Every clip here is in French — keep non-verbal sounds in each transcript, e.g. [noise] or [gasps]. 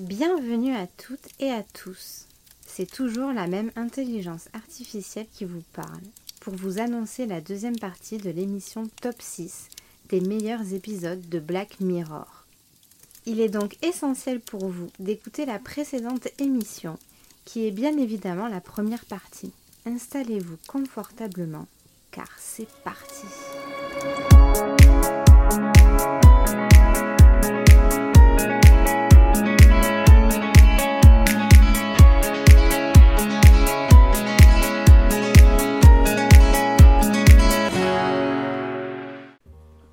Bienvenue à toutes et à tous. C'est toujours la même intelligence artificielle qui vous parle pour vous annoncer la deuxième partie de l'émission Top 6 des meilleurs épisodes de Black Mirror. Il est donc essentiel pour vous d'écouter la précédente émission, qui est bien évidemment la première partie. Installez-vous confortablement, car c'est parti.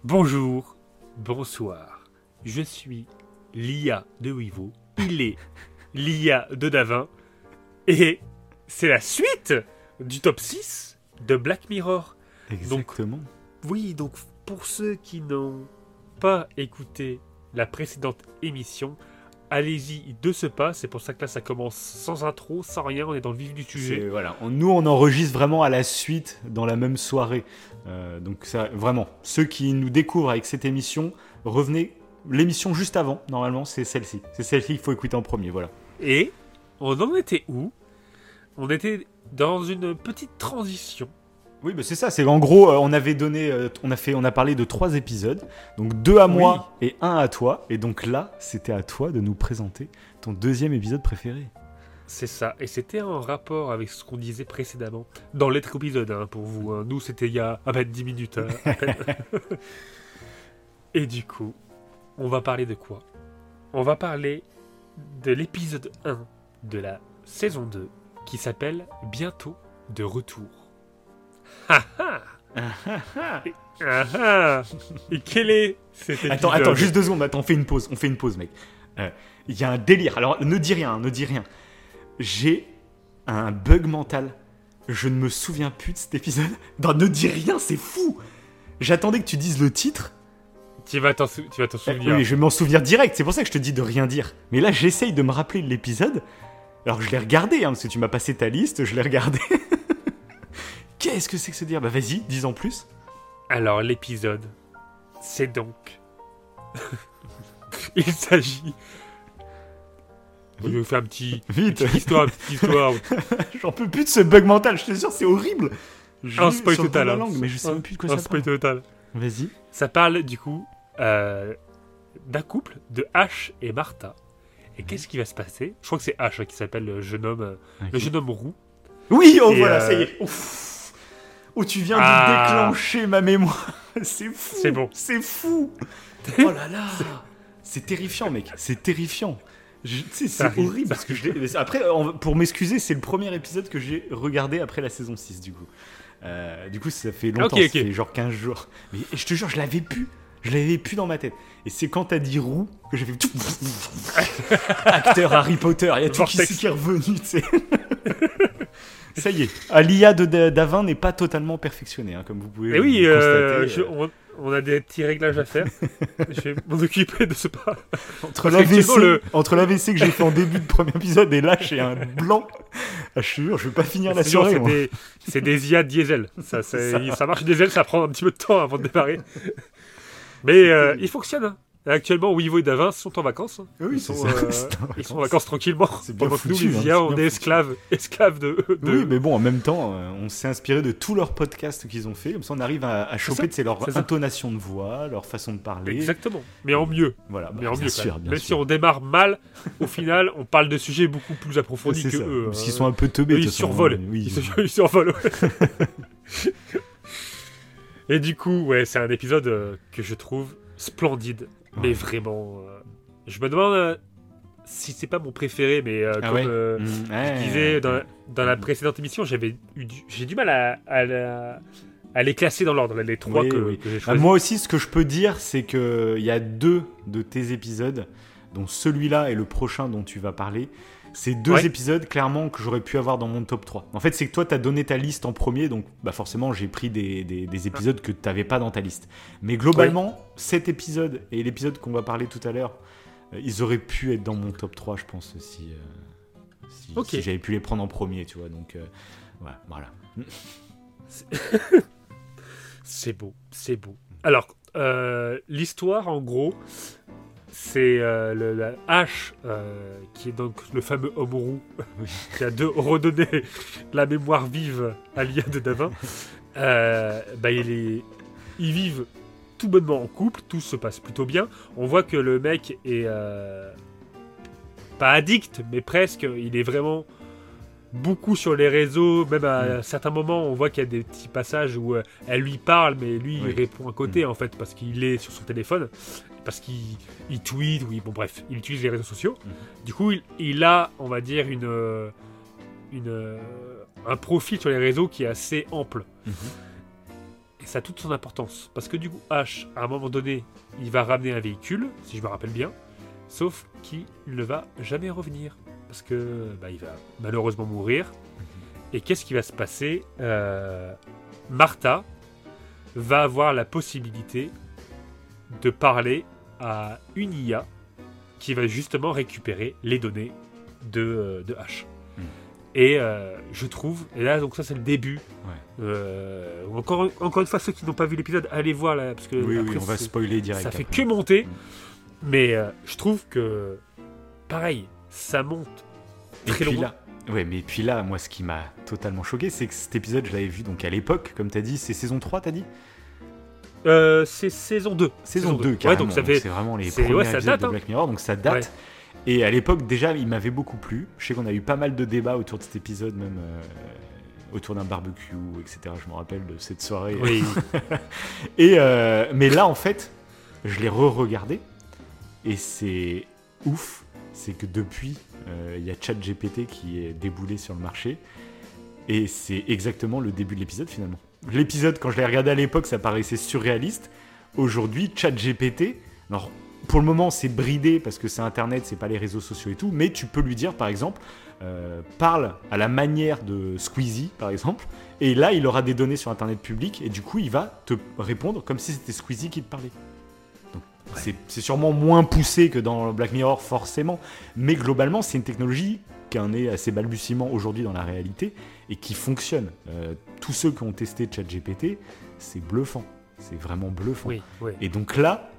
Bonjour, bonsoir. Je suis l'IA de Wivo. Il est l'IA de Davin. Et c'est la suite du top 6 de Black Mirror. Exactement. Oui, donc pour ceux qui n'ont pas écouté la précédente émission, allez-y de ce pas. C'est pour ça que là, ça commence sans intro, sans rien. On est dans le vif du sujet. voilà. On- Nous, on enregistre vraiment à la suite, dans la même soirée. Euh, donc, ça, vraiment, ceux qui nous découvrent avec cette émission, revenez. L'émission juste avant, normalement, c'est celle-ci. C'est celle-ci qu'il faut écouter en premier, voilà. Et on en était où? On était dans une petite transition. Oui, mais c'est ça. C'est en gros, euh, on avait donné, euh, on a fait, on a parlé de trois épisodes, donc deux à moi et un à toi. Et donc là, c'était à toi de nous présenter ton deuxième épisode préféré. C'est ça. Et c'était en rapport avec ce qu'on disait précédemment. Dans l'être épisode, hein, pour vous. hein. Nous, c'était il y a à peine 10 minutes. hein, à [laughs] peine. Et du coup, on va parler de quoi? On va parler de l'épisode 1 de la saison 2 qui s'appelle Bientôt de retour. Ah ah Et- ah ah Et quel est cet épisode Attends, attends, juste deux secondes. Attends, on fait une pause. On fait une pause, mec. Euh, Il y a un délire. Alors, ne dis rien, ne dis rien. J'ai un bug mental. Je ne me souviens plus de cet épisode. Non, ne dis rien, c'est fou. J'attendais que tu dises le titre. Tu vas t'en sou- Eh, souvenir. Oui, je vais m'en souvenir direct. C'est pour ça que je te dis de rien dire. Mais là, j'essaye de me rappeler de l'épisode. Alors, je l'ai regardé, hein, parce que tu m'as passé ta liste. Je l'ai regardé. [laughs] Qu'est-ce que c'est que ce dire? Bah, vas-y, dis en plus. Alors l'épisode, c'est donc... [laughs] Il s'agit... Je vais vous faire un petit... Vite. petite histoire, une petite histoire. [laughs] J'en peux plus de ce bug mental. Je te jure, c'est horrible. Un spoil total. la hein. langue, mais je sais Un- même plus de quoi un ça spoil parle. total. Vas-y. Ça parle du coup euh, d'un couple de H et Martha. Et qu'est-ce qui va se passer? Je crois que c'est H hein, qui s'appelle le jeune homme, euh, le jeune homme roux. Oui, oh Et, voilà, euh, ça y est. Ouf. Oh, tu viens Ah. de déclencher ma mémoire. [laughs] C'est fou. C'est bon. C'est fou. Oh là là. C'est terrifiant, mec. C'est terrifiant. C'est horrible parce que je [laughs] Après, pour m'excuser, c'est le premier épisode que j'ai regardé après la saison 6, du coup. Euh, du coup, ça fait longtemps, Ok, ça fait genre 15 jours. Mais je te jure, je l'avais plus. Je l'avais plus dans ma tête. Et c'est quand t'as dit roux que j'ai fait. [laughs] Acteur Harry Potter, il y a tout qui, qui est revenu, tu sais. Ça y est, Ah, l'IA de Da- Davin n'est pas totalement perfectionné, hein, comme vous pouvez Et oui, le euh, constater. je- on, on a des petits réglages à faire. [laughs] je vais m'en occuper de ce pas. Entre l'AVC le- que j'ai fait en début de premier épisode et là j'ai un blanc. Ah, je te jure, je vais pas finir la sûr, soirée. c'est des, IA diesel. Ça, marche diesel, ça prend un petit peu de temps avant de démarrer. [laughs] Mais euh, il fonctionne. Hein. Actuellement, Wivo et Davin sont en vacances. hein. Oui, ils, sont, ça. euh, en ils sont en vacances. tranquillement. C'est bien nous, foutu, les hein, IA, on est esclaves, [laughs] esclaves de. de- Oui, mais bon, en même temps, euh, on s'est inspiré de tous leurs podcasts qu'ils ont fait. Comme ça, on arrive à, à choper de c'est leur ça. intonation de voix, leur façon de parler. Exactement. Mais en mieux. Voilà, Mais bah, en bien mieux. sûr, même. si on démarre mal, au final, on parle de sujets beaucoup plus approfondis que ça. eux. Parce hein. qu'ils sont un peu teubés. Eux, ils survolent. hein. Oui, Ils, survolent. [laughs] Et du coup, ouais, c'est un épisode euh, que je trouve splendide. Mais vraiment. euh, je me demande euh, si c'est pas mon préféré, mais euh, Ah comme ouais Mmh, je disais dans, dans la précédente émission, j'avais eu j'ai du mal à, à, les classer dans l'ordre, les trois Oui, que, oui. que j'ai Ah, choisis. moi aussi, ce que je peux dire, c'est que il y a deux de tes épisodes, dont celui-là et le prochain dont tu vas parler. C'est deux Ouais. épisodes, clairement, que j'aurais pu avoir dans mon top 3. En fait, c'est que toi, tu as donné ta liste en premier, donc bah, forcément, j'ai pris des, des- des épisodes que tu n'avais pas dans ta liste. Mais globalement, cet épisode et l'épisode qu'on va parler tout à l'heure, euh, ils auraient pu être dans mon top 3, je pense, si, euh, si, Ok. si j'avais pu les prendre en premier, tu vois. Donc, euh, ouais, voilà. C'est [laughs] beau, c'est beau. Alors, euh, l'histoire, en gros, c'est euh, le, la H, euh, qui est donc le fameux homme roux, qui a de redonné la mémoire vive à l'IA de Davin. [laughs] Euh, bah, il est, ils vivent tout bonnement en couple, tout se passe plutôt bien. On voit que le mec est pas addict, mais presque. Il est vraiment beaucoup sur les réseaux. Même à Mm. certains moments, on voit qu'il y a des petits passages où euh, elle lui parle, mais lui Oui. il répond à côté en fait parce qu'il est sur son téléphone, parce qu'il il tweet, oui, bon bref, il utilise les réseaux sociaux. Mhm. Du coup, il, il a, on va dire, une, euh, une, euh, un profil sur les réseaux qui est assez ample. Mhm. Et ça a toute son importance. Parce que du coup, H, à un moment donné, il va ramener un véhicule, si je me rappelle bien, sauf qu'il ne va jamais revenir. Parce que bah, il va malheureusement mourir. Et qu'est-ce qui va se passer Euh, Martha va avoir la possibilité de parler à une IA qui va justement récupérer les données de, euh, de H. Mm. Et euh, je trouve, et là donc ça c'est le début. Ouais. Euh, encore, encore une fois, ceux qui n'ont pas vu l'épisode, allez voir là, parce que Oui, on va spoiler direct. ça fait après. que monter. Mm. Mais je trouve que, pareil, ça monte Et très puis loin. là, ouais, mais puis là, moi, ce qui m'a totalement choqué, c'est que cet épisode, je l'avais vu donc à l'époque, comme t'as dit, c'est saison 3, t'as dit? Euh, c'est saison 2. Saison 2, carrément. donc ça fait. C'est vraiment les premiers ouais, ça épisodes date, de hein. Black Mirror, donc ça date. Ouais. Et à l'époque, déjà, il m'avait beaucoup plu. Je sais qu'on a eu pas mal de débats autour de cet épisode, même euh, autour d'un barbecue, etc. Je me rappelle de cette soirée. Oui, [laughs] Et euh, mais là, en fait, je l'ai re-regardé et c'est ouf. C'est que depuis, euh, il y a ChatGPT qui est déboulé sur le marché et c'est exactement le début de l'épisode finalement. L'épisode, quand je l'ai regardé à l'époque, ça paraissait surréaliste. Aujourd'hui, ChatGPT, alors pour le moment, c'est bridé parce que c'est Internet, c'est pas les réseaux sociaux et tout, mais tu peux lui dire, par exemple, euh, parle à la manière de Squeezie, par exemple, et là, il aura des données sur Internet public, et du coup, il va te répondre comme si c'était Squeezie qui te parlait. C'est- sûrement moins poussé que dans Black Mirror, forcément, mais globalement, c'est une technologie qui en est assez balbutiement aujourd'hui dans la réalité et qui fonctionne. Euh, tous ceux qui ont testé ChatGPT, c'est bluffant. C'est vraiment bluffant. oui, oui. Et donc là,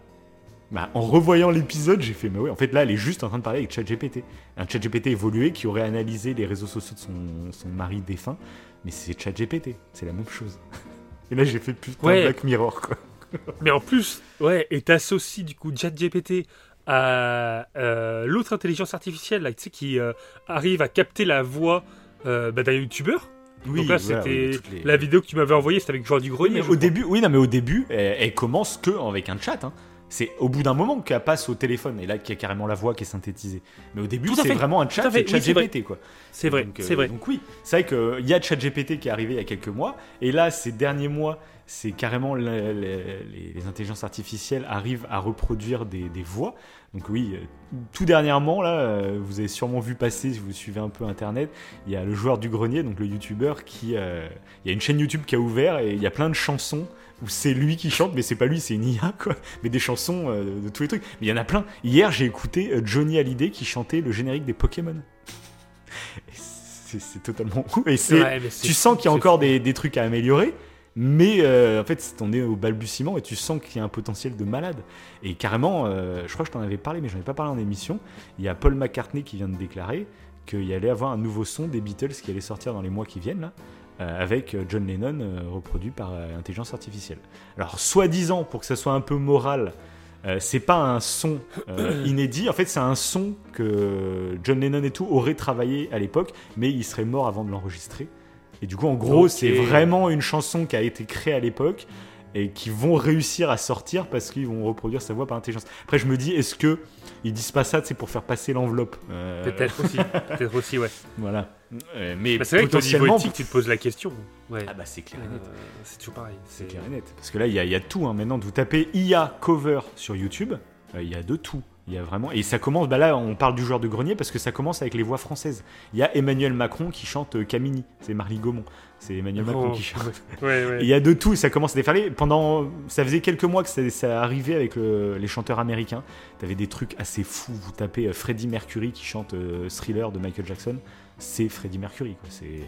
bah, en revoyant l'épisode, j'ai fait, mais oui, en fait là, elle est juste en train de parler avec ChatGPT. Un ChatGPT évolué qui aurait analysé les réseaux sociaux de son, son mari défunt, mais c'est ChatGPT, c'est la même chose. [laughs] Et là, j'ai fait putain Ouais. Black Mirror, quoi. [laughs] Mais en plus, ouais, et t'associes du coup ChatGPT à euh, l'autre intelligence artificielle là, tu sais, qui euh, arrive à capter la voix euh, bah, d'un youtubeur. Donc là, voilà, c'était oui, les- la vidéo que tu m'avais envoyée, c'était avec Joueur du Oui, Grenier. au crois. début, oui, non, mais au début, elle, elle commence que avec un chat. hein. C'est au bout d'un moment qu'elle passe au téléphone et là qu'il y a carrément la voix qui est synthétisée. Mais au début, c'est vraiment un chat, c'est oui. ChatGPT quoi. C'est vrai, Donc, euh, c'est vrai. Donc oui, c'est vrai qu'il y a ChatGPT qui est arrivé il y a quelques mois, et là, ces derniers mois, c'est carrément le- le- les, les intelligences artificielles arrivent à reproduire des, des voix. Donc oui, euh, tout dernièrement, là, euh, vous avez sûrement vu passer, si vous suivez un peu Internet, il y a le joueur du grenier, donc le YouTuber, qui... euh, il y a une chaîne YouTube qui a ouvert, et il y a plein de chansons où c'est lui qui chante, mais c'est pas lui, c'est une IA, quoi. Mais des chansons euh, de tous les trucs. Mais il y en a plein. Hier, j'ai écouté euh, Johnny Hallyday qui chantait le générique des Pokémon. C'est totalement ouf. Et c'est, Ouais, tu sens qu'il y a encore des, des trucs à améliorer, mais euh, en fait, on est au balbutiement et tu sens qu'il y a un potentiel de malade. Et carrément, euh, je crois que je t'en avais parlé, mais j'en ai pas parlé en émission. Il y a Paul McCartney qui vient de déclarer qu'il y allait avoir un nouveau son des Beatles qui allait sortir dans les mois qui viennent, là, avec euh, John Lennon euh, reproduit par euh, intelligence artificielle. Alors, soi-disant, pour que ça soit un peu moral, euh, c'est pas un son euh, [coughs] inédit. En fait, c'est un son que John Lennon et tout auraient travaillé à l'époque, mais il serait mort avant de l'enregistrer. Et du coup, en gros, c'est vraiment une chanson qui a été créée à l'époque et qui vont réussir à sortir parce qu'ils vont reproduire sa voix par intelligence. Après, je me dis, est-ce que ils disent pas ça, c'est pour faire passer l'enveloppe? Euh, Peut-être aussi, [laughs] peut-être aussi, ouais. Voilà. Euh, mais Bah, c'est vrai que niveau potentiellement. éthique, tu te poses la question. Ouais. Ah bah c'est clair et net. Euh, c'est toujours pareil. C'est clair et net. Parce que là, il y, a- il y a tout. hein. Maintenant, vous tapez IA cover sur YouTube, euh, il y a de tout. Il y a vraiment. Et ça commence. Bah là, on parle du joueur de grenier parce que ça commence avec les voix françaises. Il y a Emmanuel Macron qui chante euh, Camini. C'est Marly Gaumont. C'est Emmanuel Macron Oh, qui chante. Ouais, ouais. Et Il y a de tout. Et ça commence à déferler. Pendant. Ça faisait quelques mois que ça, ça arrivait avec le- les chanteurs américains. T'avais des trucs assez fous. Vous tapez euh, Freddie Mercury qui chante euh, Thriller de Michael Jackson. C'est Freddie Mercury. quoi. C'est.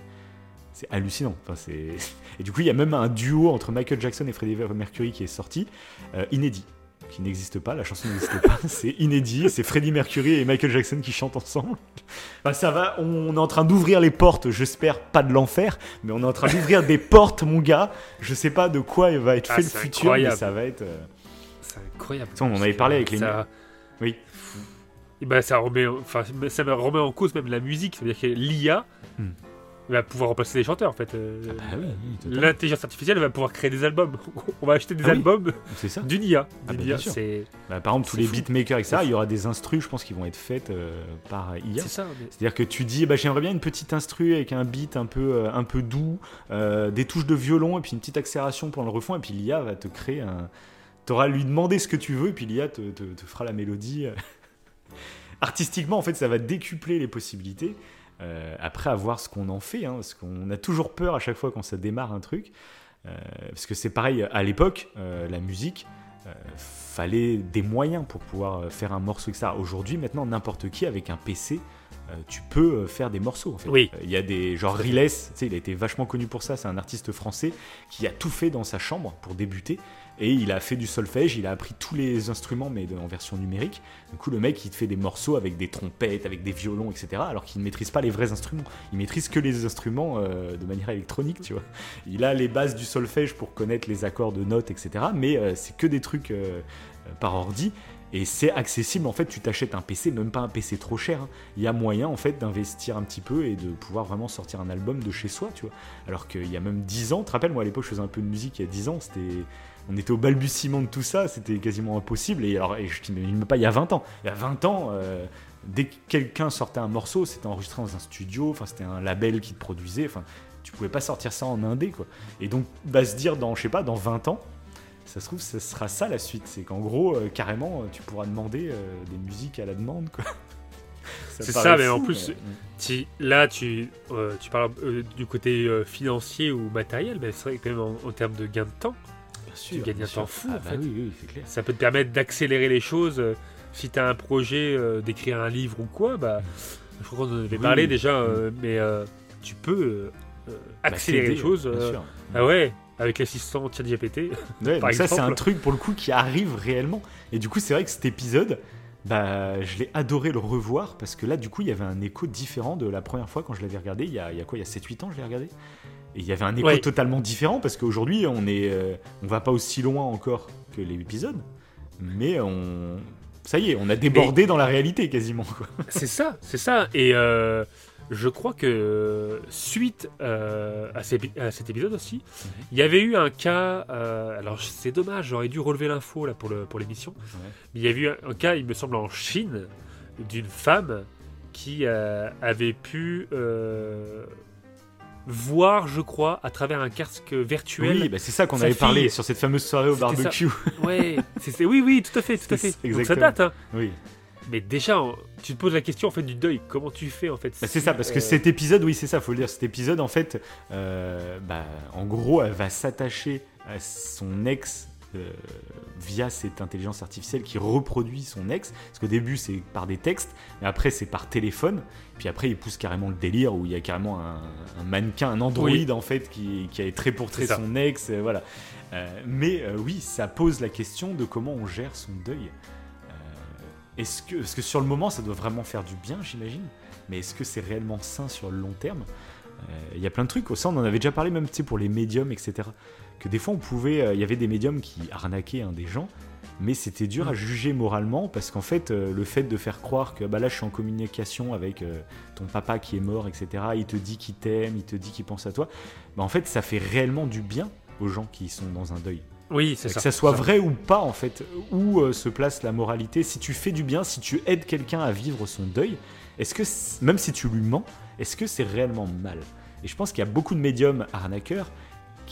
C'est hallucinant. Enfin, c'est... [laughs] Et du coup, il y a même un duo entre Michael Jackson et Freddie Mercury qui est sorti, euh, inédit. Qui n'existe pas, la chanson n'existe pas, [laughs] c'est inédit, c'est Freddie Mercury et Michael Jackson qui chantent ensemble. [laughs] Bah ça va, on est en train d'ouvrir les portes, j'espère pas de l'enfer, mais on est en train d'ouvrir des [laughs] portes, mon gars. Je sais pas de quoi va être Ah, fait le futur, mais ça va être. euh, C'est incroyable. Ça, on en avait parlé avec les Ça- Oui. Et ben, ça remet, enfin, ça me remet en cause même la musique. C'est-à-dire que l'IA Hmm. Va pouvoir remplacer les chanteurs en fait. Euh, Ah oui, oui, totalement. L'intelligence artificielle va pouvoir créer des albums. [laughs] On va acheter des Ah oui. albums ça. d'une IA. Ah bah, c'est Bah, par exemple, tous les fou. beatmakers, etc., il y aura des instrus, je pense, qui vont être faites euh, par IA. c'est ça. mais- C'est-à-dire que tu dis, bah, j'aimerais bien une petite instru avec un beat un peu, euh, un peu doux, euh, des touches de violon et puis une petite accélération pour le refrain, et puis l'IA va te créer un. T'auras à lui demander ce que tu veux, et puis l'IA te, te- te fera la mélodie. [laughs] Artistiquement, en fait, ça va décupler les possibilités. Euh, après, à voir ce qu'on en fait, hein, parce qu'on a toujours peur à chaque fois quand ça démarre un truc. Euh, parce que c'est pareil, à l'époque, euh, la musique, fallait des moyens pour pouvoir faire un morceau, etc. Aujourd'hui, maintenant, n'importe qui avec un PC, tu peux faire des morceaux. En fait. Oui. Il y a des genre Riles, tu sais, il a été vachement connu pour ça. C'est un artiste français qui a tout fait dans sa chambre pour débuter. Et il a fait du solfège, il a appris tous les instruments, mais en version numérique. Du coup, le mec, il te fait des morceaux avec des trompettes, avec des violons, etc. Alors qu'il ne maîtrise pas les vrais instruments. Il maîtrise que les instruments euh, de manière électronique, tu vois. Il a les bases du solfège pour connaître les accords de notes, etc. Mais euh, c'est que des trucs euh, par ordi. Et c'est accessible, en fait, tu t'achètes un PC, même pas un PC trop cher. hein. Il y a moyen, en fait, d'investir un petit peu et de pouvoir vraiment sortir un album de chez soi, tu vois. Alors qu'il y a même 10 ans, tu te rappelles, moi à l'époque, je faisais un peu de musique il y a 10 ans, c'était... On était au balbutiement de tout ça, c'était quasiment impossible. Et alors, et je t'imagine même pas, il y a 20 ans. Il y a 20 ans, euh, dès que quelqu'un sortait un morceau, c'était enregistré dans un studio, enfin, c'était un label qui te produisait, enfin, tu pouvais pas sortir ça en indé, quoi. Et donc, bah, se dire, dans, je sais pas, dans 20 ans, ça se trouve, ce sera ça la suite. C'est qu'en gros, euh, carrément, tu pourras demander euh, des musiques à la demande, quoi. [laughs] C'est ça, mais en plus, mais- là, tu, euh, tu parles euh, du côté euh, financier ou matériel, mais c'est vrai que quand même en, en termes de gain de temps, Bien sûr, gagnes un temps fou, Ah en bah fait. Oui, oui, c'est clair. ça peut te permettre d'accélérer les choses. euh, si tu as un projet euh, d'écrire un livre ou quoi, bah, je crois qu'on en avait Oui. parlé déjà, euh, mais euh, tu peux Bah, accélérer les choses. bien sûr. ah ouais, avec l'assistant ChatGPT. [laughs] Ouais, par ça, c'est un truc pour le coup qui arrive réellement. Et du coup, c'est vrai que cet épisode, bah, je l'ai adoré le revoir parce que là, du coup, il y avait un écho différent de la première fois quand je l'avais regardé. Il y a, il y a quoi? Il y a 7-8 ans, je l'ai regardé? Et il y avait un écho Ouais. totalement différent parce qu'aujourd'hui, on est, euh, on va pas aussi loin encore que l'épisode, mais on, ça y est, on a débordé dans la réalité quasiment. [laughs] C'est ça, c'est ça. Et euh, je crois que suite euh, à, ces épi- à cet épisode aussi, Mhm. il y avait eu un cas. alors c'est dommage, j'aurais dû relever l'info là pour le pour l'émission. Mais il y avait eu un, un cas, il me semble, en Chine, d'une femme qui avait pu voir, je crois, à travers un casque virtuel. Oui, bah, c'est ça qu'on avait parlé sur cette fameuse soirée au barbecue. [laughs] Ouais, c'est- oui, oui, tout à fait, tout à C'est- fait. Donc ça date, hein. oui. Mais déjà, tu te poses la question en fait du deuil. Comment tu fais en fait Bah, c'est ça, parce que euh, cet épisode, oui, c'est ça, faut le dire. Cet épisode, en fait, euh, bah, en gros, elle va s'attacher à son ex via cette intelligence artificielle qui reproduit son ex. Parce qu'au début, c'est par des textes, mais après, c'est par téléphone. Puis après, il pousse carrément le délire où il y a carrément un, un mannequin, un androïde, en fait, qui, qui a trait pour trait son ex. euh, voilà. Euh, mais euh, oui, ça pose la question de comment on gère son deuil. Euh, est-ce que, parce que sur le moment, ça doit vraiment faire du bien, j'imagine. Mais est-ce que c'est réellement sain sur le long terme? Euh, Il y a plein de trucs. Ça, on en avait déjà parlé, même pour les médiums, etc. Que des fois, on pouvait. euh, Il y avait des médiums qui arnaquaient hein, des gens. Mais c'était dur à juger moralement parce qu'en fait, euh, le fait de faire croire que bah là, je suis en communication avec euh, ton papa qui est mort, etc. Il te dit qu'il t'aime, il te dit qu'il pense à toi. Bah, en fait, ça fait réellement du bien aux gens qui sont dans un deuil. Oui, c'est Que ça. ça soit vrai ou pas, en fait, où se place la moralité. Si tu fais du bien, si tu aides quelqu'un à vivre son deuil, est-ce que, même si tu lui mens, est-ce que c'est réellement mal? Et je pense qu'il y a beaucoup de médiums arnaqueurs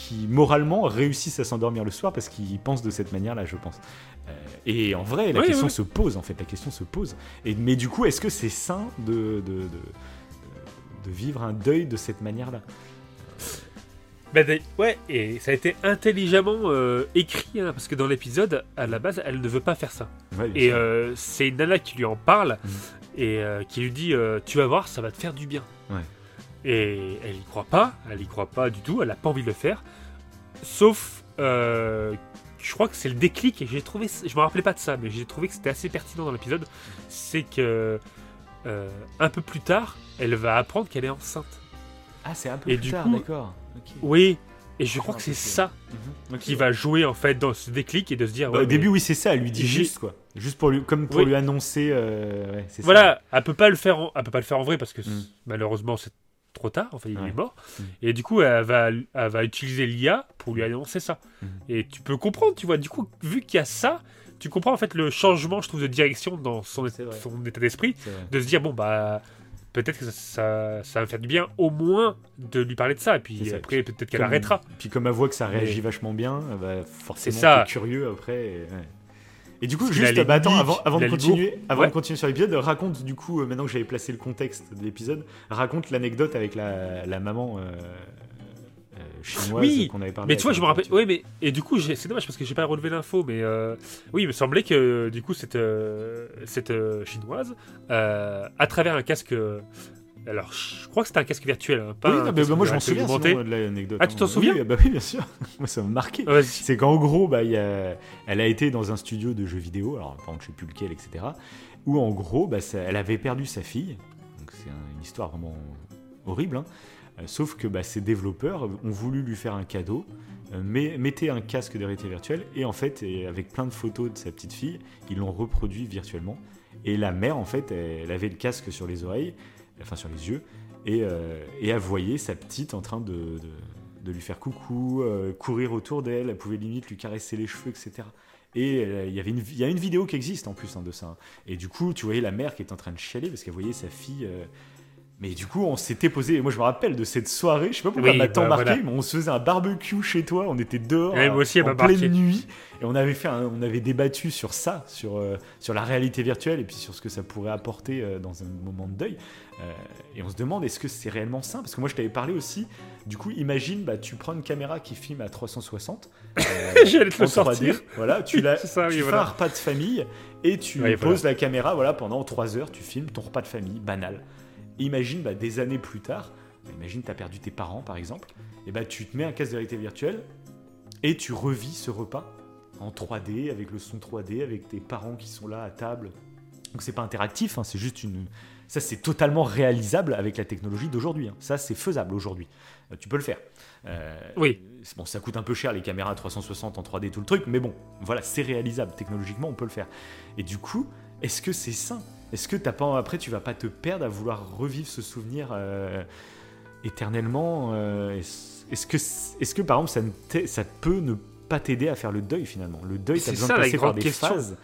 qui, moralement, réussissent à s'endormir le soir parce qu'ils pensent de cette manière-là, je pense. Euh, et en vrai, la Oui, question oui. se pose, en fait, la question se pose. Et, mais du coup, est-ce que c'est sain de, de, de, de vivre un deuil de cette manière-là? Bah, ouais, et ça a été intelligemment euh, écrit, hein, parce que dans l'épisode, à la base, elle ne veut pas faire ça. Ouais, Et euh, c'est une nana qui lui en parle Mhm. et qui lui dit Tu vas voir, ça va te faire du bien. Ouais. Et elle y croit pas, elle y croit pas du tout, elle a pas envie de le faire. Sauf euh, je crois que c'est le déclic et j'ai trouvé, je me rappelais pas de ça, mais j'ai trouvé que c'était assez pertinent dans l'épisode. C'est que euh, un peu plus tard, elle va apprendre qu'elle est enceinte. Ah, c'est un peu Et plus du tard, coup- d'accord. Oui, et je Ah, crois que c'est ça Mhm. Qui va jouer en fait dans ce déclic et de se dire. Bah, ouais, au début, mais- oui, c'est ça. Elle lui dit juste quoi. Juste pour lui, comme pour Oui. lui annoncer. euh, ouais, c'est ça. Voilà, elle peut pas le faire, en, elle peut pas le faire en vrai parce que Mm. malheureusement c'est trop tard. Enfin, il Ouais. est mort. Mm. Et du coup, elle va, elle va utiliser l'IA pour lui annoncer ça. Mm. Et tu peux comprendre, tu vois. Du coup, vu qu'il y a ça, tu comprends en fait le changement, je trouve, de direction dans son, son état d'esprit, de se dire bon bah peut-être que ça, ça, ça va faire du bien, au moins de lui parler de ça. Et puis ça. après, peut-être qu'elle arrêtera. Puis comme elle voit que ça réagit vachement bien, va forcément ça. curieux après. Et, ouais. Et du coup, juste, bah, attends, avant, de continuer, avant Ouais. de continuer sur l'épisode, raconte du coup, euh, maintenant que j'avais placé le contexte de l'épisode, raconte l'anecdote avec la, la maman euh, euh, chinoise Oui, qu'on avait parlé. Mais tu vois, je me rappelle. Oui, mais et du coup, c'est dommage parce que j'ai pas relevé l'info, mais euh, oui, il me semblait que du coup cette cette chinoise, à travers un casque. Alors, je crois que c'était un casque virtuel, hein, pas Oui, non, mais bah, moi je m'en souviens sinon, de l'anecdote. Ah, tu t'en souviens oui, bah oui, bien sûr. [laughs] moi ça m'a marqué. Vas-y. C'est qu'en gros, bah, y a- elle a été dans un studio de jeux vidéo, alors par contre je sais plus lequel, etc. Où en gros, bah, ça- elle avait perdu sa fille. Donc c'est un- une histoire vraiment horrible. hein. Euh, sauf que bah, ces développeurs ont voulu lui faire un cadeau, euh, mais mettez un casque de réalité virtuelle et en fait, et avec plein de photos de sa petite fille, ils l'ont reproduit virtuellement. Et la mère, en fait, elle avait le casque sur les oreilles, enfin sur les yeux, et, euh, et elle voyait sa petite en train de, lui faire coucou, euh, courir autour d'elle, elle pouvait limite lui caresser les cheveux, etc. Et euh, il y avait une, a une vidéo qui existe en plus hein, de ça. hein. Et du coup, tu voyais la mère qui était en train de chialer parce qu'elle voyait sa fille. Mais du coup, on s'était posé. et Moi, je me rappelle de cette soirée. Je sais pas pourquoi Oui, elle m'a tant bah, marqué, voilà. mais on se faisait un barbecue chez toi. On était dehors Ouais, moi aussi, en marqué. pleine nuit, et on avait fait, un- on avait débattu sur ça, sur euh, sur la réalité virtuelle et puis sur ce que ça pourrait apporter euh, dans un moment de deuil. Euh, et on se demande est-ce que c'est réellement sain? Parce que moi, je t'avais parlé aussi. Du coup, imagine, bah, tu prends une caméra qui filme à 360. euh, [laughs] J'allais te le en 3D, sortir. Voilà, tu, la, [laughs] ça, oui, tu fais voilà. un repas de famille et tu poses la caméra voilà, pendant 3 heures, tu filmes ton repas de famille, banal. Imagine bah, des années plus tard, bah, imagine tu as perdu tes parents par exemple, et bah, tu te mets un casque de réalité virtuelle et tu revis ce repas en 3D, avec le son 3D, avec tes parents qui sont là à table. Donc c'est pas interactif, hein, c'est juste une... Ça c'est totalement réalisable avec la technologie d'aujourd'hui. hein. Ça c'est faisable aujourd'hui. Euh, tu peux le faire. Euh, Oui. Bon, ça coûte un peu cher les caméras 360 en 3D, tout le truc, mais bon, voilà, c'est réalisable. Technologiquement, on peut le faire. Et du coup, est-ce que c'est sain? Est-ce que t'as pas après, tu vas pas te perdre à vouloir revivre ce souvenir euh, éternellement euh, Est-ce que, est-ce que par exemple, ça, ne t'est- ça peut ne pas t'aider à faire le deuil finalement? Le deuil, t'as besoin ça, de passer par des question. phases.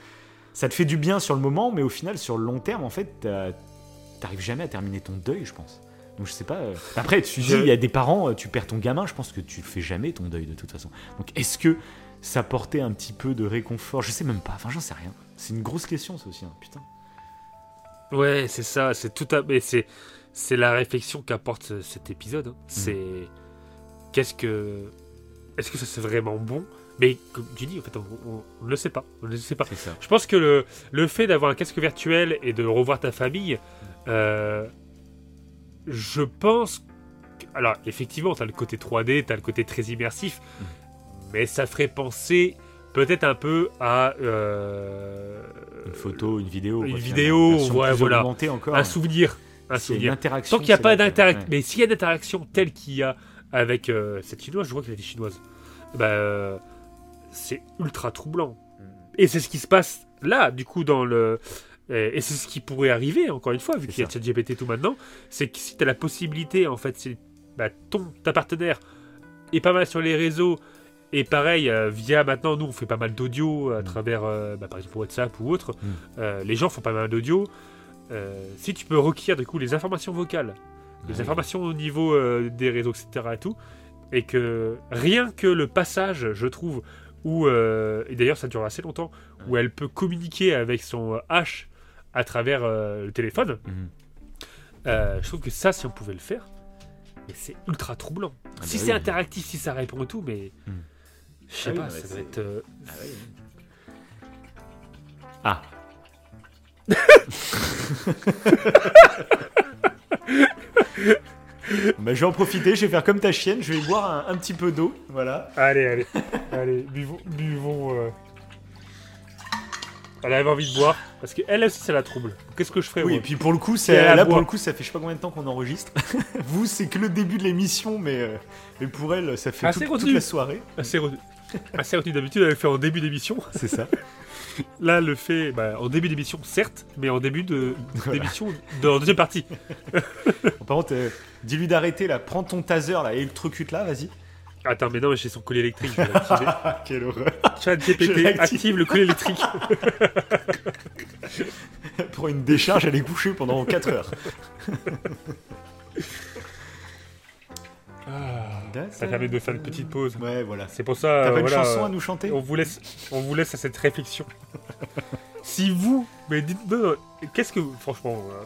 Ça te fait du bien sur le moment, mais au final, sur le long terme, en fait, t'arrives jamais à terminer ton deuil, je pense. Donc je sais pas. euh, Après, tu dis, il y a des parents, tu perds ton gamin, je pense que tu fais jamais ton deuil de toute façon. Donc est-ce que ça portait un petit peu de réconfort? Je sais même pas. Enfin, j'en sais rien. C'est une grosse question, ça aussi. hein, Putain. Ouais, c'est ça, c'est tout à mais c'est c'est la réflexion qu'apporte ce- cet épisode. Mm. hein. C'est qu'est-ce que est-ce que ça c'est vraiment bon? Mais comme tu dis, en fait, on, ne le sait pas. On ne le sait pas. Ça. Je pense que le, le fait d'avoir un casque virtuel et de revoir ta famille, euh, je pense. que- alors, effectivement, tu as le côté 3D, tu as le côté très immersif, Mm. mais ça ferait penser peut-être un peu à. euh, Une photo, une vidéo. une quoi, vidéo, ouais, voilà. encore. un souvenir. Un souvenir. interaction. Tant qu'il n'y a pas d'interaction, ouais. mais s'il y a d'interaction telle qu'il y a avec euh, cette chinoise, je vois qu'elle était chinoise, bah, euh, c'est ultra troublant. Mm. Et c'est ce qui se passe là, du coup, dans le. Et c'est ce qui pourrait arriver, encore une fois, vu qu'il y a. ChatGPT tout maintenant, c'est que si tu as la possibilité, en fait, c'est bah, ton, ta partenaire est pas mal sur les réseaux, et pareil, euh, via maintenant, nous, on fait pas mal d'audio à Mm. travers, euh, bah, par exemple, WhatsApp ou autre. Mm. Euh, les gens font pas mal d'audio. Si tu peux requérir, du coup, les informations vocales, les informations au niveau des réseaux, etc. et tout, et que rien que le passage, je trouve, où, et d'ailleurs ça dure assez longtemps, où elle peut communiquer avec son H à travers le téléphone, euh, je trouve que ça, si on pouvait le faire, mais c'est ultra troublant. Ah si bah c'est interactif, si ça répond et tout, mais. Je sais Ah pas, ça doit être. euh, Ah ouais. Ah. [laughs] bah, je vais en profiter, je vais faire comme ta chienne, je vais boire un, un petit peu d'eau, voilà. Allez, allez, allez, buvons. buvons euh. Elle avait envie de boire, parce qu'elle aussi, ça la trouble. Qu'est-ce que je ferais Oui, moi et puis pour le coup, Si elle c'est, a là boire. pour le coup, ça fait je sais pas combien de temps qu'on enregistre. [laughs] Vous, c'est que le début de l'émission, mais, euh, mais pour elle, ça fait Ah, toute, la soirée. Assez retenu. Assez retenu. D'habitude, elle le fait en début d'émission. C'est ça. Là, elle le fait bah, en début d'émission, certes, mais en début de, Voilà. d'émission, la deuxième partie. [laughs] Par contre, euh, dis-lui d'arrêter là, prends ton taser là, électrocute là, vas-y. Attends, mais non, mais j'ai son collier électrique, je vais. [laughs] Ah, quelle horreur. Chat GPT, active le collier électrique. [laughs] Pour une décharge, elle est couchée pendant 4 heures. Ça permet de faire une petite pause. Ouais, voilà. C'est pour ça, T'as pas une voilà, chanson à nous chanter on vous laisse, on vous laisse à cette réflexion. [laughs] si vous, mais dites-nous, qu'est-ce que, franchement, euh,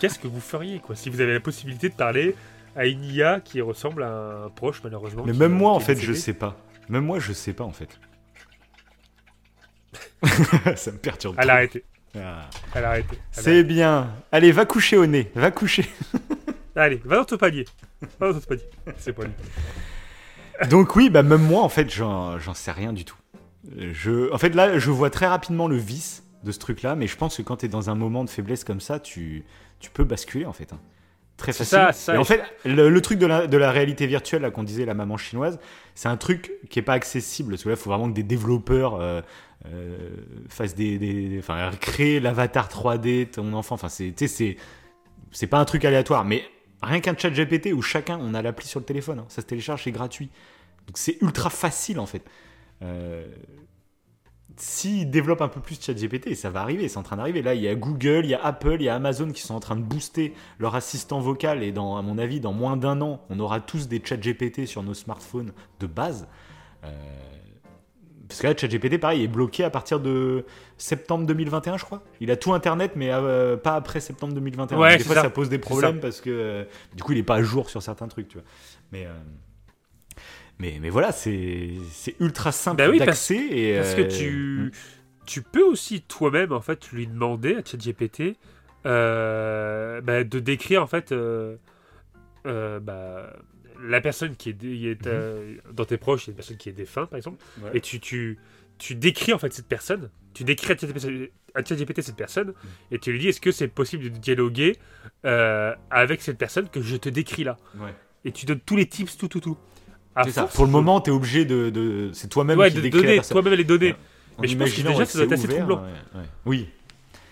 qu'est-ce que vous feriez, quoi, si vous avez la possibilité de parler à une IA qui ressemble à un proche, malheureusement. Mais même moi, en fait, je sais pas. Même moi, je sais pas, en fait. [laughs] ça me perturbe. Elle a trop. arrêté. Ah. Elle a arrêté. C'est bien. Allez, va coucher au nez. Va coucher. Allez, va dans ton palier. Va dans ton palier. C'est pas lui. Donc oui, bah même moi, en fait, j'en j'en sais rien du tout. Je, en fait, là, je vois très rapidement le vice de ce truc-là, mais je pense que quand tu es dans un moment de faiblesse comme ça, tu, tu peux basculer, en fait. hein. Très C'est facile. ça, ça, Et en fait, le, le truc de la, de la réalité virtuelle, là, qu'on disait, la maman chinoise, c'est un truc qui est pas accessible. Parce que là, il faut vraiment que des développeurs euh, euh, fassent des, Enfin, créer l'avatar 3D, de ton enfant. Enfin, c'est, c'est, c'est pas un truc aléatoire, mais rien qu'un chat GPT où chacun, on a l'appli sur le téléphone. hein. Ça se télécharge, c'est gratuit. Donc c'est ultra facile en fait. Euh, S'ils développent un peu plus ChatGPT, ça va arriver, c'est en train d'arriver. Là, il y a Google, il y a Apple, il y a Amazon qui sont en train de booster leur assistant vocal. Et à mon avis, dans moins d'un an, on aura tous des ChatGPT sur nos smartphones de base. Euh, parce que là, ChatGPT, pareil, est bloqué à partir de septembre 2021, je crois. Il a tout Internet, mais euh, pas après septembre 2021. Ouais, des fois, ça. ça. pose des problèmes parce que euh, du coup, il est pas à jour sur certains trucs, tu vois. Mais, euh, mais, mais voilà, c'est ultra simple Bah oui, parce- d'accès. et, Parce que tu, tu peux aussi toi-même en fait lui demander à ChatGPT bah, de décrire en fait bah, la personne qui est, est, euh, dans tes proches, il y a une personne qui est défunte par exemple, Ouais. et tu, tu, tu décris en fait cette personne, tu décris à ChatGPT, cette personne, et tu lui dis est-ce que c'est possible de dialoguer euh, avec cette personne que je te décris là, Ouais. et tu donnes tous les tips, tout, tout, tout. C'est ça. Pour le moment, tu es obligé de. de- c'est toi-même ouais, qui de donner toi-même les données. Mais je pense que déjà, que ça doit c'est être assez troublant. Oui.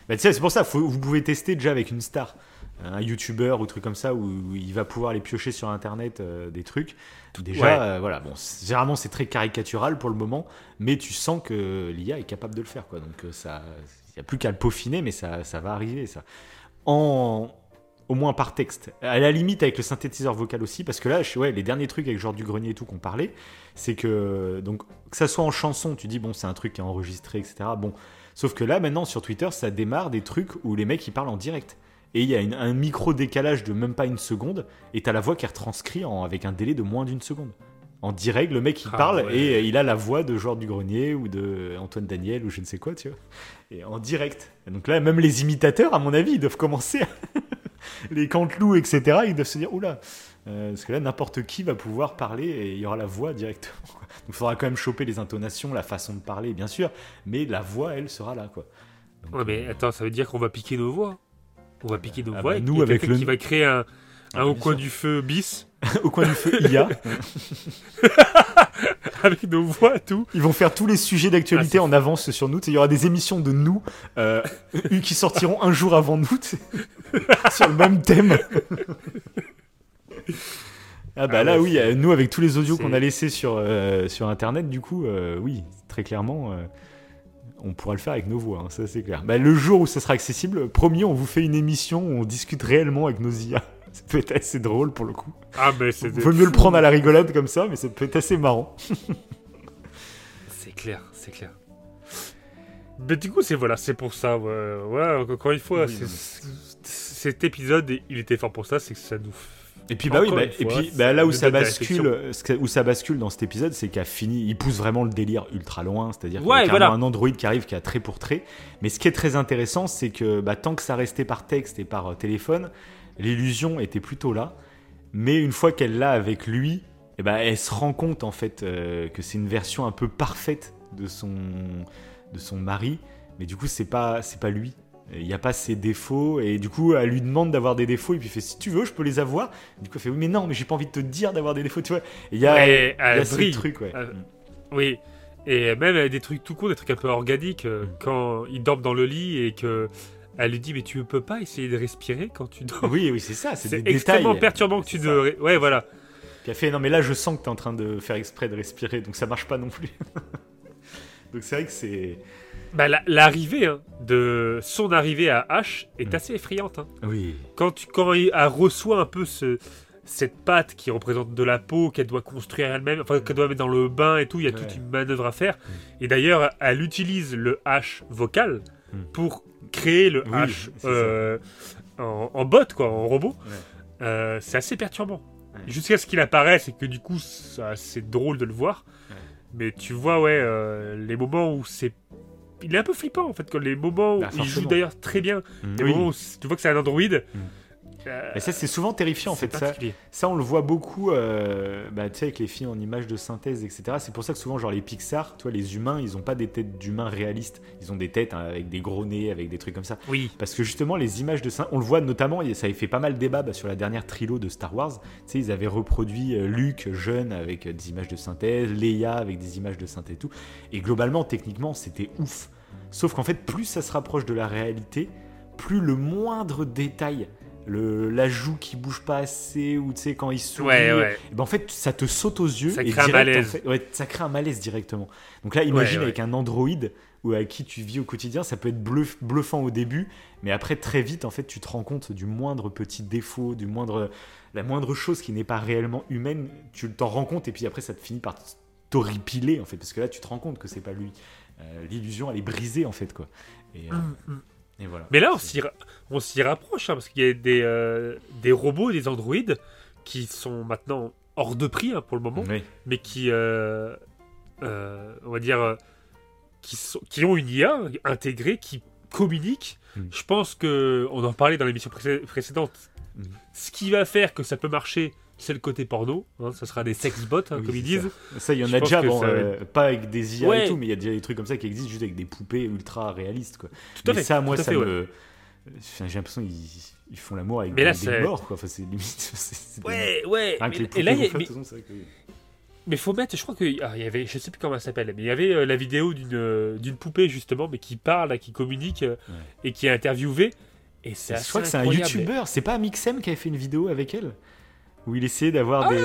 Bah, tu sais, c'est pour ça, faut- vous pouvez tester déjà avec une star, un youtubeur ou truc comme ça, où, il va pouvoir aller piocher sur internet euh, des trucs. Déjà, Ouais. euh, voilà, bon, généralement c'est très caricatural pour le moment, mais tu sens que l'IA est capable de le faire, quoi. Donc euh, ça, il n'y a plus qu'à le peaufiner, mais ça, ça va arriver, ça. En, au moins par texte. À la limite avec le synthétiseur vocal aussi, parce que là, je, ouais, les derniers trucs avec genre du grenier et tout qu'on parlait, c'est que donc que ça soit en chanson, tu dis bon c'est un truc qui est enregistré, etc. Bon, sauf que là maintenant sur Twitter, ça démarre des trucs où les mecs ils parlent en direct. Et il y a une- un micro décalage de même pas une seconde, et t'as la voix qui est retranscrite en- avec un délai de moins d'une seconde. En direct, le mec il Ah parle ouais. et il a la voix de genre du grenier ou de Antoine Daniel ou je ne sais quoi, tu vois. Et en direct. Et donc là, même les imitateurs, à mon avis, ils doivent commencer à... [laughs] les canteloups, etc., ils doivent se dire, oula, euh, parce que là, n'importe qui va pouvoir parler et il y aura la voix directement. quoi. Donc il faudra quand même choper les intonations, la façon de parler, bien sûr, mais la voix, elle, sera là, quoi. Donc, Ouais, mais euh, attends, ça veut dire qu'on va piquer nos voix. On va piquer nos Ah voix. bah, nous, avec le- qui va créer un, un [laughs] au coin du feu bis au coin du feu, IA. avec nos voix, tout. Ils vont faire tous les sujets d'actualité Ah, en avance sur nous. Il y aura des émissions de nous euh, qui sortiront un jour avant nous [laughs] sur le même thème. Ah bah Ah là ouais, oui, euh, nous avec tous les audios qu'on a laissés sur, euh, sur internet, du coup, euh, oui, très clairement, on pourra le faire avec nos voix, hein, ça c'est clair. Bah, le jour où ça sera accessible, promis, on vous fait une émission où on discute réellement avec nos IA. [laughs] Ça peut être assez drôle pour le coup. Ah, mais c'est. Vaut mieux le prendre à la rigolade comme ça, mais ça peut être assez marrant. [laughs] C'est clair, c'est clair. Mais du coup, c'est voilà, c'est pour ça. Ouais, ouais, encore une fois, Oui, cet épisode, il était fort pour ça, c'est que ça nous. Et puis bah oui, bah, et puis bah, là où ça bascule, où ça bascule dans cet épisode, c'est qu'il a fini, il pousse vraiment le délire ultra loin, c'est-à-dire qu'il y Ouais, a voilà. un Android qui arrive qui a trait pour trait. Mais ce qui est très intéressant, c'est que bah, tant que ça restait par texte et par euh, téléphone, l'illusion était plutôt là. mais une fois qu'elle l'a avec lui, eh ben, elle se rend compte en fait euh, que c'est une version un peu parfaite de son, de son mari, mais du coup c'est pas, c'est pas lui. Il n'y a pas ses défauts, et du coup elle lui demande d'avoir des défauts, et puis il fait si tu veux, je peux les avoir. Du coup elle fait oui, mais non, mais j'ai pas envie de te dire d'avoir des défauts, tu vois. Il y a, Ouais, y a elle ce truc, ouais. Euh, Oui. Et même des trucs tout courts, des trucs un peu organiques, euh, Mm. quand il dort dans le lit et que elle lui dit mais tu peux pas essayer de respirer quand tu dors. Oui, oui, c'est ça, c'est des extrêmement détails. perturbant que tu ne. ré- Ouais, voilà. Puis elle fait non mais là je sens que t'es en train de faire exprès de respirer donc ça marche pas non plus. [laughs] donc c'est vrai que c'est Bah, la- l'arrivée hein, de son arrivée à H est Mm. assez effrayante. hein. oui Quand, tu, quand elle reçoit un peu ce, cette patte qui représente de la peau qu'elle doit construire elle-même, enfin qu'elle doit mettre dans le bain et tout, il y a Ouais. toute une manœuvre à faire. Et d'ailleurs, elle utilise le H vocal Mm. pour créer le Oui, H euh, en, en bot, quoi, en robot. Ouais. Euh, c'est assez perturbant. Ouais. Jusqu'à ce qu'il apparaisse et que du coup, c'est drôle de le voir. Mais tu vois, ouais, euh, les moments où c'est. Il est un peu flippant en fait, que les moments où Bah, il joue d'ailleurs très bien, les Oui. moments où tu vois que c'est un androïde. euh, Mais ça c'est souvent terrifiant en fait ça. Ça, on le voit beaucoup, euh, bah, avec les films en images de synthèse, etc. C'est pour ça que souvent, genre les Pixar, tu vois, les humains, ils ont pas des têtes d'humains réalistes. Ils ont des têtes hein, avec des gros nez, avec des trucs comme ça. Oui. Parce que justement, les images de synthèse, on le voit notamment, et ça avait fait pas mal de débat bah, sur la dernière trilo de Star Wars. Tu sais, ils avaient reproduit euh, Luke jeune avec euh, des images de synthèse, Leia avec des images de synthèse et tout. Et globalement, techniquement, c'était ouf. Sauf qu'en fait, plus ça se rapproche de la réalité, plus le moindre détail, le, la joue qui bouge pas assez, ou tu sais, quand il sourit, Ouais, ouais. eh ben, en fait, ça te saute aux yeux. Ça et crée un malaise. en fait- ouais, ça crée un malaise directement. Donc là, imagine Ouais, ouais. avec un Android ou avec qui tu vis au quotidien, ça peut être bluff- bluffant au début, mais après, très vite, en fait, tu te rends compte du moindre petit défaut, du moindre, la moindre chose qui n'est pas réellement humaine, tu t'en rends compte, et puis après, ça te finit par t'horripiler, en fait, parce que là, tu te rends compte que c'est pas lui. Euh, L'illusion, elle est brisée, en fait, quoi. Et, euh, Mm, mm. Et voilà. Mais là, on s'y, rapproche, hein, parce qu'il y a des, euh, des robots, des androïdes, qui sont maintenant hors de prix hein, pour le moment, Oui. mais qui, euh, euh, on va dire, qui, sont, qui ont une IA intégrée, qui communique. Mm. Je pense que on en parlait dans l'émission précé- précédente. Mm. Ce qui va faire que ça peut marcher, c'est le côté porno. Hein, ça sera des sexbots, hein, Oui, comme ils disent. Ça, il y en Je a déjà, que bon, ça va euh, pas avec des IA Ouais. et tout, mais il y a déjà des trucs comme ça qui existent juste avec des poupées ultra réalistes, quoi. Tout à mais fait. ça, moi, tout à ça fait, me. J'ai l'impression qu'ils ils font l'amour avec Mais là, des, morts, quoi. Enfin, c'est limite. [laughs] c'est- c'est des- Ouais, ouais. Que mais- et là, il y a- mais- façon, que- Mais faut mettre, je crois qu'il y avait, je sais plus comment elle s'appelle, mais il y avait euh, la vidéo d'une euh, d'une poupée justement, mais qui parle, qui communique Ouais. et qui est interviewée. Et c'est Je crois que c'est un youtubeur, c'est pas Mixem qui avait fait une vidéo avec elle? Où il essayait d'avoir des.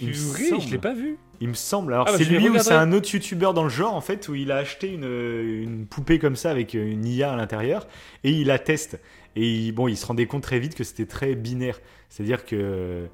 Il me, Purée, semble. je l'ai pas vu. Il me semble. Alors Ah bah, c'est lui ou c'est un autre youtubeur dans le genre en fait où il a acheté une, une poupée comme ça avec une IA à l'intérieur et il la teste. Et il- bon, il se rendait compte très vite que c'était très binaire. C'est-à-dire que euh,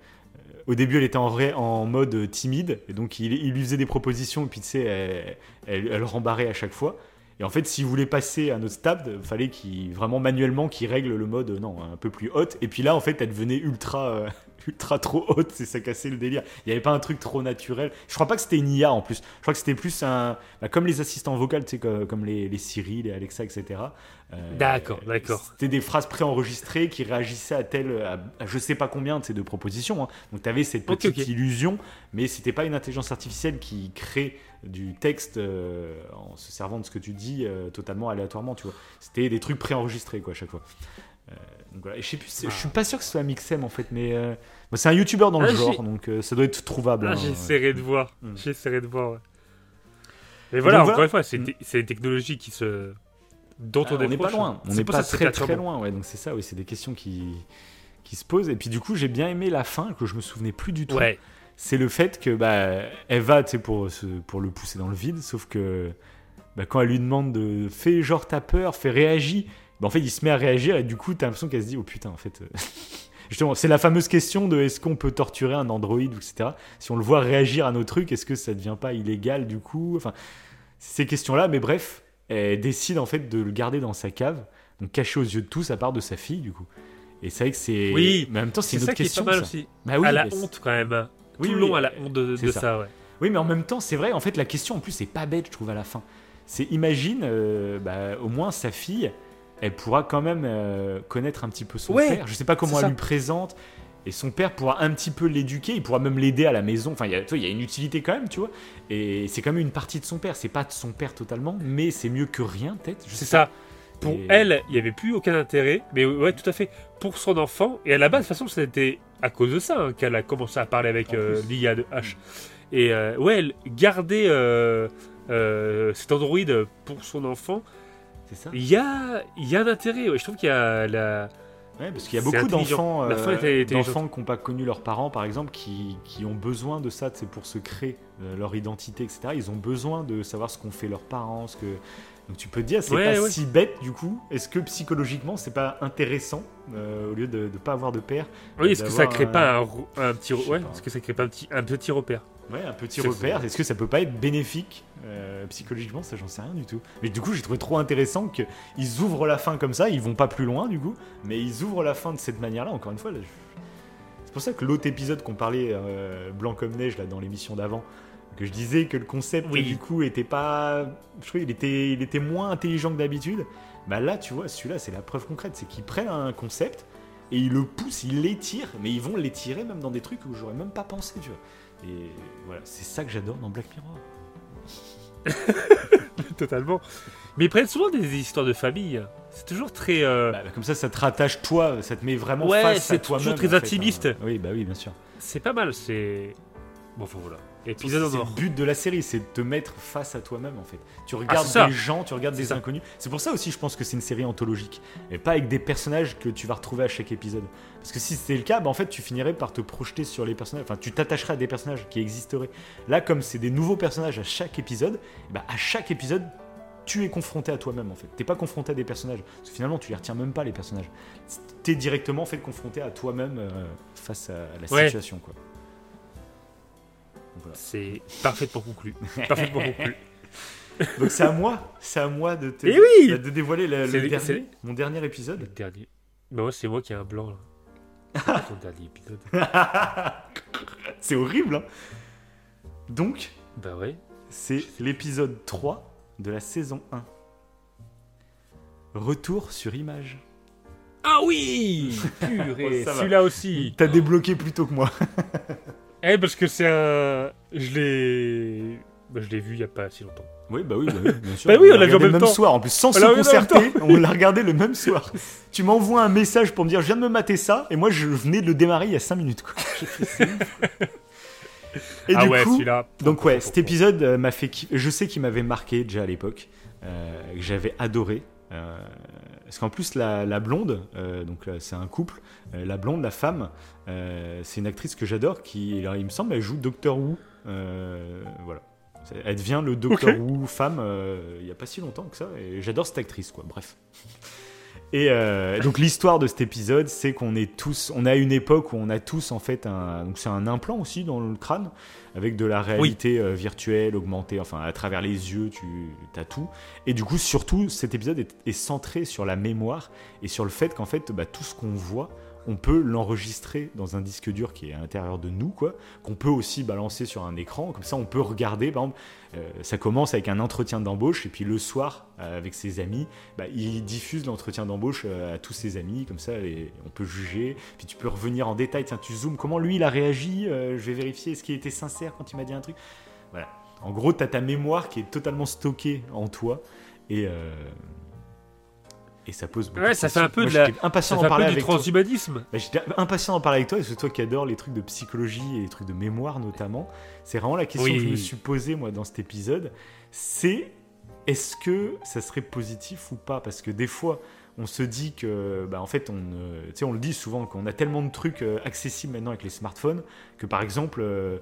au début elle était en, vrai, en mode timide et donc il, il lui faisait des propositions et puis tu sais elle, elle, elle rembarrait à chaque fois. Et en fait, s'il voulait passer à notre stade, fallait qu'il vraiment manuellement qu'il règle le mode non un peu plus haute. Et puis là, en fait, elle devenait ultra euh, [laughs] ultra trop haute, c'est ça cassait le délire. Il n'y avait pas un truc trop naturel. Je crois pas que c'était une IA en plus. Je crois que c'était plus un bah, comme les assistants vocaux, tu sais comme, comme les, les Siri, les Alexa, etc. Euh, D'accord, d'accord. C'était des phrases préenregistrées qui réagissaient à tel à, à je sais pas combien de ces deux propositions. hein. Donc tu avais cette petite illusion, mais c'était pas une intelligence artificielle qui crée du texte euh, en se servant de ce que tu dis euh, totalement aléatoirement, tu vois. C'était des trucs préenregistrés quoi à chaque fois. Euh, donc voilà. Et je sais plus, c'est- je suis pas sûr que ce soit Mixem en fait, mais bon, c'est un youtubeur dans le Ah, genre, donc ça doit être trouvable. Ah, hein. J'essaierai de voir. Mm. J'essaierai de voir. ouais. Mais voilà, donc encore voilà. une fois, c'est Mm. des- technologies qui se dont Ah, on on n'est pas loin, on n'est pas très très loin, ouais. Donc c'est ça, oui, c'est des questions qui qui se posent. Et puis du coup, j'ai bien aimé la fin que je me souvenais plus du tout. Ouais. C'est le fait que bah, elle va tu sais, pour, se- pour le pousser dans le vide, sauf que bah, quand elle lui demande de fais genre t'as peur, fais réagir, bah, en fait il se met à réagir et du coup t'as l'impression qu'elle se dit oh putain en fait. euh, [laughs] Justement, c'est la fameuse question de est-ce qu'on peut torturer un androïde, etc. Si on le voit réagir à nos trucs, est-ce que ça devient pas illégal du coup? Enfin, ces questions-là, mais bref, elle décide en fait de le garder dans sa cave, donc caché aux yeux de tous, à part de sa fille du coup. Et c'est vrai que c'est. Oui, mais en même temps, c'est une autre qui est question. pas mal aussi. Bah oui, à la honte quand même. Oui, Tout le oui, long à la honte de, ça. ça. ouais. Oui, mais en même temps, c'est vrai, en fait, la question, en plus, c'est pas bête, je trouve, à la fin. C'est imagine, euh, bah, au moins sa fille, elle pourra quand même euh, connaître un petit peu son Ouais, père. Je sais pas comment elle ça. lui présente. Et son père pourra un petit peu l'éduquer, il pourra même l'aider à la maison. Enfin, il y, a, y une utilité quand même, tu vois. Et c'est quand même une partie de son père. C'est pas de son père totalement, mais c'est mieux que rien, peut-être. C'est ça. Pour Et- elle, il n'y avait plus aucun intérêt, mais ouais, tout à fait. Pour son enfant, et à la base, de toute façon, c'était à cause de ça hein, qu'elle a commencé à parler avec euh, l'IA de H. Et euh, ouais, gardait euh, euh, cet androïde pour son enfant. Il y a, il y a un intérêt. ouais. Je trouve qu'il y a la. Ouais, parce qu'il y a beaucoup d'enfants, euh, qui n'ont pas connu leurs parents, par exemple, qui, qui ont besoin de ça, c'est pour se créer euh, leur identité, etc. Ils ont besoin de savoir ce qu'ont fait leurs parents, ce que. Donc tu peux te dire, c'est Ouais, pas ouais. si bête du coup. Est-ce que psychologiquement, c'est pas intéressant euh, au lieu de ne pas avoir de père Oui, est-ce que ça crée un- pas un, petit. Je sais Ouais, pas. est-ce que ça crée pas un petit, un petit repère? Ouais, un petit repère. Est-ce que ça peut pas être bénéfique euh, psychologiquement? Ça, j'en sais rien du tout. Mais du coup, j'ai trouvé trop intéressant qu'ils ouvrent la fin comme ça. Ils vont pas plus loin du coup, mais ils ouvrent la fin de cette manière-là. Encore une fois, là, je- c'est pour ça que l'autre épisode qu'on parlait euh, blanc comme neige là dans l'émission d'avant, que je disais que le concept Oui. du coup était pas, je trouvais il était, il était moins intelligent que d'habitude. Bah là, tu vois, celui-là, c'est la preuve concrète, c'est qu'ils prennent un concept et ils le poussent, ils l'étirent, mais ils vont l'étirer même dans des trucs où j'aurais même pas pensé, tu vois. Et voilà, c'est ça que j'adore dans Black Mirror. [laughs] Totalement. Mais ils prennent souvent des histoires de famille. C'est toujours très. euh, Bah, comme ça, ça te rattache toi, ça te met vraiment Ouais, face à c'est toi-même. toujours très en fait, intimiste. hein. Oui, bah oui, bien sûr. c'est pas mal. C'est. Bon, enfin voilà. C'est le but de la série, c'est de te mettre face à toi-même en fait. Tu regardes Ah, ça. des gens, tu regardes des ça. inconnus. C'est pour ça aussi, je pense que c'est une série anthologique et pas avec des personnages que tu vas retrouver à chaque épisode. Parce que si c'était le cas, bah, en fait, tu finirais par te projeter sur les personnages. Enfin, tu t'attacherais à des personnages qui existeraient. Là, comme c'est des nouveaux personnages à chaque épisode, bah, à chaque épisode, tu es confronté à toi-même en fait. T'es pas confronté à des personnages. Parce que finalement, tu les retiens même pas les personnages. T'es directement en fait confronté à toi-même euh, face à la Ouais. situation quoi. Voilà. C'est parfait pour conclure. [laughs] Parfait pour conclure. Donc c'est à moi, c'est à moi de, te- Eh oui de dévoiler le, dernier, mon dernier Le épisode. dernier. Bah ouais, c'est moi qui ai un blanc là. [laughs] Ton dernier épisode. [laughs] c'est horrible. Hein Donc Bah ouais. c'est l'épisode 3 de la saison 1. Retour sur image. Ah oui Purée, Oh, celui-là aussi. T'as débloqué plus tôt que moi. Eh, parce que c'est un. Je l'ai. Bah, je l'ai vu il y a pas si longtemps. Oui, bah oui, bah oui, bien sûr. Bah oui, on l'a vu en le même même temps. soir, en plus, sans On se même concerter, on l'a regardé le même soir. Tu m'envoies un message pour me dire, je viens de me mater ça, et moi, je venais de le démarrer il y a 5 minutes. Quoi. Et ah du ouais, coup, celui-là. Donc ouais, cet épisode euh, m'a fait. Je sais qu'il m'avait marqué déjà à l'époque, euh, que j'avais adoré. euh, parce qu'en plus la, la blonde, euh, donc là, c'est un couple, euh, la blonde, la femme, euh, c'est une actrice que j'adore qui, il me semble, elle joue Doctor Who. euh, voilà. Elle devient le Doctor Ok. Who femme euh, il y a pas si longtemps que ça. Et j'adore cette actrice, quoi. Bref. [laughs] Et euh, donc l'histoire de cet épisode, c'est qu'on est tous, on a une époque où on a tous en fait un, donc c'est un implant aussi dans le crâne avec de la réalité euh, virtuelle, augmentée, enfin à travers les yeux, tu as tout. Et du coup, surtout, cet épisode est, est centré sur la mémoire et sur le fait qu'en fait, bah, tout ce qu'on voit, on peut l'enregistrer dans un disque dur qui est à l'intérieur de nous, quoi, qu'on peut aussi balancer sur un écran. Comme ça, on peut regarder, par exemple, ça commence avec un entretien d'embauche, et puis le soir, euh, avec ses amis, bah, il diffuse l'entretien d'embauche euh, à tous ses amis, comme ça, et on peut juger. Puis tu peux revenir en détail, tiens, tu zoomes, comment lui il a réagi, euh, je vais vérifier, est-ce qu'il était sincère quand il m'a dit un truc? Voilà. En gros, tu as ta mémoire qui est totalement stockée en toi, et. euh, et ça pose beaucoup Ouais, de ça fait questions. un peu Moi, de la- impatient Ça d'en fait un parler peu du avec toi. transhumanisme. Bah, J'étais impatient d'en parler avec toi, et c'est toi qui adore les trucs de psychologie et les trucs de mémoire notamment. C'est vraiment la question Oui. que je me suis posée moi dans cet épisode. C'est est-ce que ça serait positif ou pas? Parce que des fois, on se dit que, bah, en fait, on, euh, on le dit souvent qu'on a tellement de trucs euh, accessibles maintenant avec les smartphones que par exemple. euh,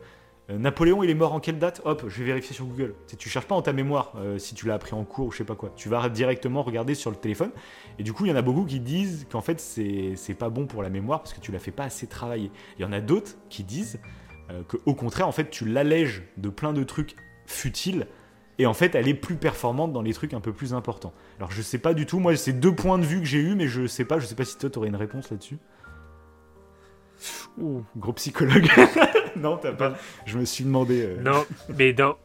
Napoléon, il est mort en quelle date? Hop, je vais vérifier sur Google. Tu sais, tu cherches pas en ta mémoire si tu l'as appris en cours ou je sais pas quoi. Tu vas directement regarder sur le téléphone. Et du coup, il y en a beaucoup qui disent qu'en fait, c'est pas bon pour la mémoire parce que tu la fais pas assez travailler. Il y en a d'autres qui disent euh, que au contraire, en fait, tu l'allèges de plein de trucs futiles et en fait, elle est plus performante dans les trucs un peu plus importants. Alors, je sais pas du tout. Moi, c'est deux points de vue que j'ai eu, mais je sais pas. Je sais pas si toi, t'aurais une réponse là-dessus. Ouh, gros psychologue. [laughs] non, t'as pas. Je me suis demandé. euh, Non, mais dans.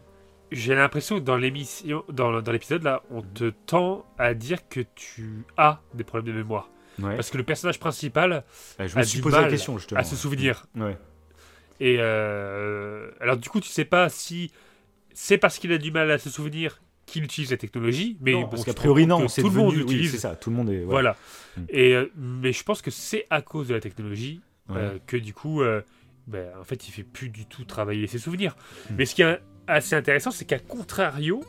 J'ai l'impression que dans l'émission, dans, dans l'épisode là, on te tend à dire que tu as des problèmes de mémoire. Ouais. Parce que le personnage principal je me a suis du posé la mal question justement. a ce souvenir. Ouais. Et euh, alors du coup, tu sais pas si c'est parce qu'il a du mal à se souvenir qu'il utilise la technologie, mais Non, bon, parce qu'a priori non, tout le monde oui, l'utilise. c'est ça, tout le monde est. ouais. Voilà. Mm. Et euh, mais je pense que c'est à cause de la technologie Ouais. euh, que du coup, euh, ben, en fait, il fait plus du tout travailler ses souvenirs. Mm. Mais ce qui est assez intéressant, c'est qu'à contrario,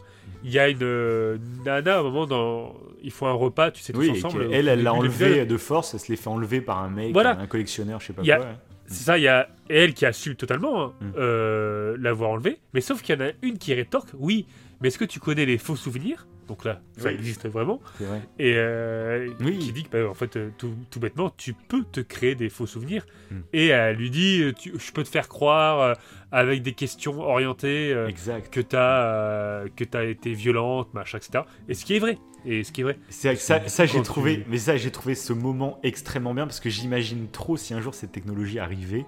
il y a une euh, nana à un moment dans, ils font un repas, tu sais tous Oui, ensemble. au qu'elle, elle l'a enlevé de force, elle se l'est fait enlever par un mec, Voilà. un collectionneur, je sais pas Il y a- quoi. ouais. C'est ça, il y a elle qui assume totalement hein, Mm. euh, l'avoir enlevé, mais sauf qu'il y en a une qui rétorque, oui, mais est-ce que tu connais les faux souvenirs? Donc là, ça Oui. existe vraiment. Vrai. Et euh, Oui. qui dit que, bah, en fait, euh, tout, tout bêtement, tu peux te créer des faux souvenirs. Mm. Et elle lui dit, euh, tu- je peux te faire croire euh, avec des questions orientées euh, Exact. que t'as que t'as été violente, machin, etc. Et ce qui est vrai. Et ce qui est vrai. C'est ça, j'ai trouvé, tu- mais ça j'ai trouvé ce moment extrêmement bien parce que j'imagine trop si un jour cette technologie arrivait,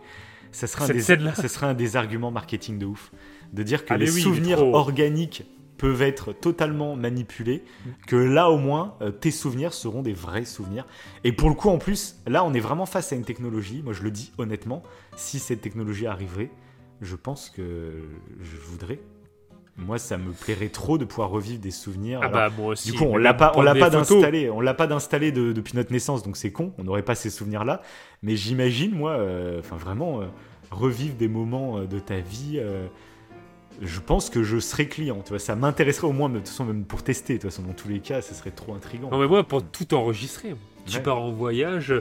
ça serait un des, scène-là. ça serait un des arguments marketing de ouf, de dire que Ah, les oui, souvenirs trop- organiques peuvent être totalement manipulés, que là au moins euh, tes souvenirs seront des vrais souvenirs. Et pour le coup en plus, là on est vraiment face à une technologie. Moi je le dis honnêtement, si cette technologie arriverait, je pense que je voudrais. Moi, ça me plairait trop de pouvoir revivre des souvenirs. Ah Alors, bah moi aussi. du coup, on l'a pas, on l'a pas photos. d'installer, on l'a pas d'installer de- depuis notre naissance, donc c'est con. On n'aurait pas ces souvenirs-là. Mais j'imagine, moi, euh, enfin vraiment, euh, revivre des moments de ta vie. euh, je pense que je serais client. Tu vois, ça m'intéresserait au moins, de toute façon, même pour tester. De toute façon, dans tous les cas, ça serait trop intriguant. Non mais moi pour tout enregistrer. Tu Ouais. pars en voyage,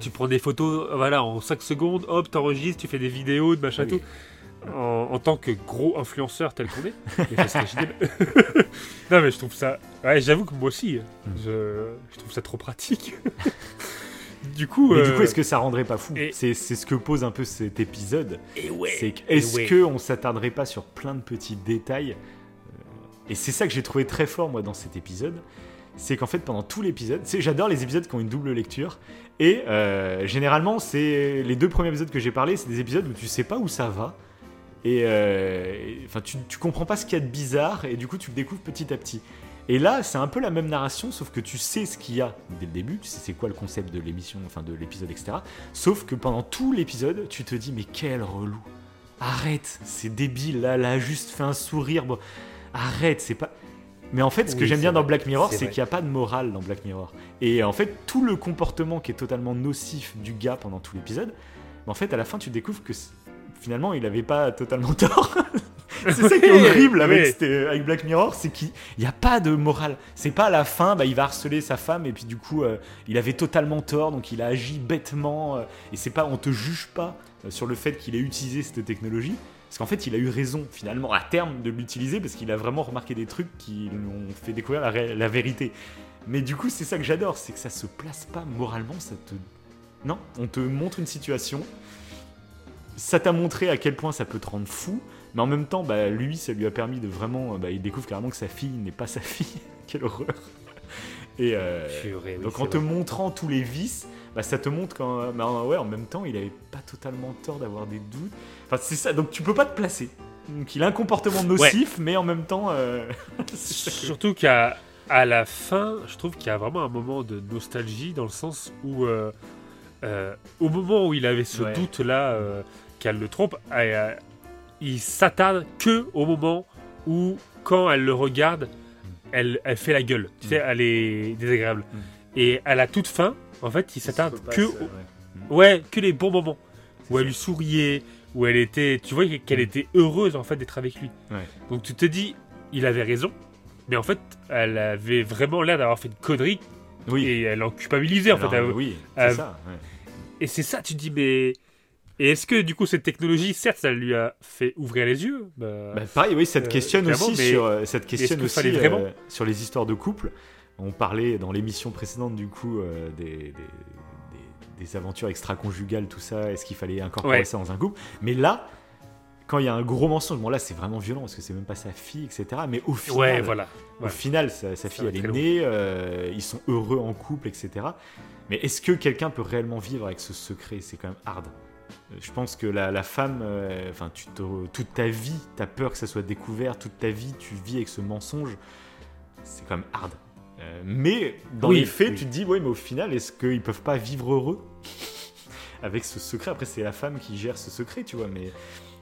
tu prends des photos, voilà, en 5 secondes, hop, t'enregistres, tu fais des vidéos, de machin Oui. tout. En, en tant que gros influenceur tel qu'on est, [laughs] [laughs] non mais je trouve ça, ouais, j'avoue que moi aussi, Hmm. je, je trouve ça trop pratique. [laughs] du coup, du euh, coup, est-ce que ça rendrait pas fou et- C'est ce que pose un peu cet épisode. et ouais, C'est est-ce ouais. que on s'attarderait pas sur plein de petits détails Euh, Et c'est ça que j'ai trouvé très fort moi dans cet épisode, c'est qu'en fait pendant tout l'épisode, j'adore les épisodes qui ont une double lecture. Et euh, généralement, c'est les deux premiers épisodes que j'ai parlé, c'est des épisodes où tu sais pas où ça va. Et euh, et- enfin, tu, tu comprends pas ce qu'il y a de bizarre, et du coup, tu le découvres petit à petit. Et là, c'est un peu la même narration, sauf que tu sais ce qu'il y a dès le début, tu sais c'est quoi le concept de l'émission, enfin de l'épisode, etc. Sauf que pendant tout l'épisode, tu te dis, mais quel relou. Arrête, c'est débile, là, là, juste fait un sourire. Bon, arrête, c'est pas. Mais en fait, ce que Oui, j'aime bien dans Black Mirror, c'est qu'il n'y a pas de morale dans Black Mirror. Et en fait, tout le comportement qui est totalement nocif du gars pendant tout l'épisode, mais en fait, à la fin, tu découvres que finalement, il avait pas totalement [laughs] tort. [laughs] c'est ça qui est horrible avec, Oui. cette- avec Black Mirror, c'est qu'il n'y a pas de morale. C'est pas à la fin, bah, il va harceler sa femme et puis du coup, euh, il avait totalement tort, donc il a agi bêtement. euh, et c'est pas, on te juge pas euh, sur le fait qu'il ait utilisé cette technologie. Parce qu'en fait, il a eu raison, finalement, à terme, de l'utiliser, parce qu'il a vraiment remarqué des trucs qui lui ont fait découvrir la, la vérité. Mais du coup, c'est ça que j'adore, c'est que ça se place pas moralement, ça te... Non, on te montre une situation, ça t'a montré à quel point ça peut te rendre fou, mais en même temps, bah, lui, ça lui a permis de vraiment... Bah, il découvre carrément que sa fille n'est pas sa fille. [laughs] Quelle horreur Et euh, Purée, oui, donc en te vrai. montrant tous les vices, bah, ça te montre qu'en bah, ouais, en même temps, il avait pas totalement tort d'avoir des doutes. Enfin, c'est ça, donc tu peux pas te placer. Donc il a un comportement nocif, mais en même temps... euh, [laughs] Surtout qu'à à la fin, je trouve qu'il y a vraiment un moment de nostalgie dans le sens où, euh, au moment où il avait ce Ouais. doute-là qu'elle le trompe, il s'attarde que au moment où, quand elle le regarde, elle, elle fait la gueule. Tu sais, elle est désagréable. Mm. Et à la toute fin, en fait, il s'attarde que, au- ouais. que les bons moments où elle lui souriait, où elle était, tu vois qu'elle Mm. était heureuse en fait d'être avec lui. Ouais. Donc tu te dis, il avait raison, mais en fait, elle avait vraiment l'air d'avoir fait une connerie Oui. et elle en culpabilisait en fait. Elle- oui, c'est euh, ça. ouais. Et c'est ça, tu te dis, mais et est-ce que du coup cette technologie, certes, ça lui a fait ouvrir les yeux Bah, Bah, pareil, oui, ça te Euh, questionne clairement, aussi mais sur, euh, ça te questionne qu'il aussi vraiment euh, sur les histoires de couple. On parlait dans l'émission précédente du coup euh, des, des, des- des aventures extra-conjugales, tout ça. Est-ce qu'il fallait incorporer Ouais. ça dans un couple Mais là, quand il y a un gros mensonge, bon là c'est vraiment violent parce que c'est même pas sa fille, etc. Mais au final, ouais, voilà. au final, sa, sa fille, elle est née, euh, ils sont heureux en couple, etc. Mais est-ce que quelqu'un peut réellement vivre avec ce secret? C'est quand même hard. Euh, Je pense que la, la femme, euh, enfin, tu toute ta vie, tu as peur que ça soit découvert, toute ta vie, tu vis avec ce mensonge. C'est quand même hard. Euh, mais dans Oui, les faits, oui. tu te dis, ouais, mais au final, est-ce qu'ils peuvent pas vivre heureux [laughs] avec ce secret? Après, c'est la femme qui gère ce secret, tu vois, mais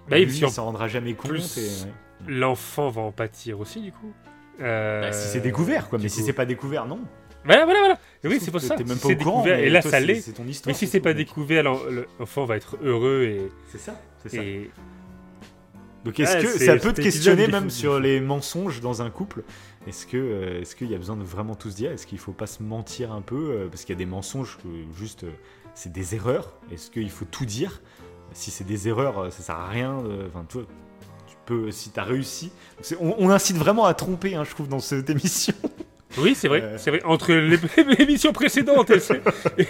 Bah oui, lui, il s'en rendra jamais compte. ouais. L'enfant va en pâtir aussi, du coup. Euh, Bah, si c'est découvert, quoi. du Mais si c'est pas découvert, non. Voilà, voilà, voilà. Oui, c'est pour ça. T'es même pas au courant. découvert, et là, toi, ça l'est. C'est ton histoire. Mais si c'est pas découvert, l'en- l'enfant va être heureux et. C'est ça. C'est ça. et... Donc est-ce que ça peut te questionner même sur les mensonges dans un couple? Est-ce que euh, est-ce qu'il y a besoin de vraiment tout se dire? Est-ce qu'il faut pas se mentir un peu euh, parce qu'il y a des mensonges que juste euh, c'est des erreurs Est-ce qu'il faut tout dire? Si c'est des erreurs, ça sert à rien. Enfin, tu tu peux si t'as réussi. On, on incite vraiment à tromper, hein, je trouve, dans cette [laughs] émission. Oui, c'est vrai, Euh. c'est vrai. Entre les- [laughs] l'émission précédente et,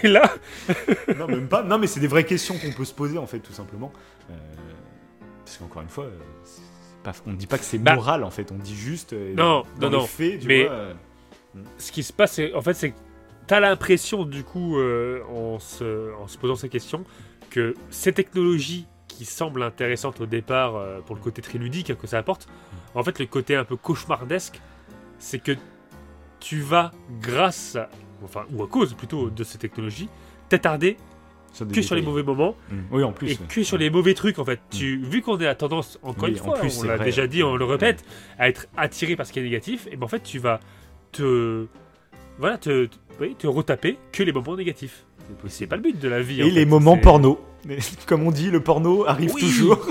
et là, [laughs] non, même pas. Non, mais c'est des vraies questions qu'on peut se poser en fait, tout simplement. Euh, parce qu'encore une fois, euh, pas, on ne dit pas que c'est Bah. moral en fait. On dit juste. euh, Non, dans non, les non. faits, tu Mais- vois, euh, ce qui se passe, en fait, c'est que t'as l'impression, du coup, en, se, en se posant ces questions, que ces technologies qui semblent intéressantes au départ pour le côté très ludique hein, que ça apporte, en fait, le côté un peu cauchemardesque, c'est que tu vas, grâce à, enfin, ou à cause plutôt de ces technologies, t'attarder que sur les mauvais moments Mm. Oui, en plus. et ouais. que sur les mauvais trucs en fait. Tu, vu qu'on à tendance, encore Oui, une en fois, plus, on l'a déjà dit, on le répète, à être attiré par ce qui est négatif, et ben en fait tu vas te, voilà, te, te- oui, te retaper que les moments négatifs. C'est pas le but de la vie. en Et fait, les moments porno. [laughs] Comme on dit, le porno arrive Oui. toujours.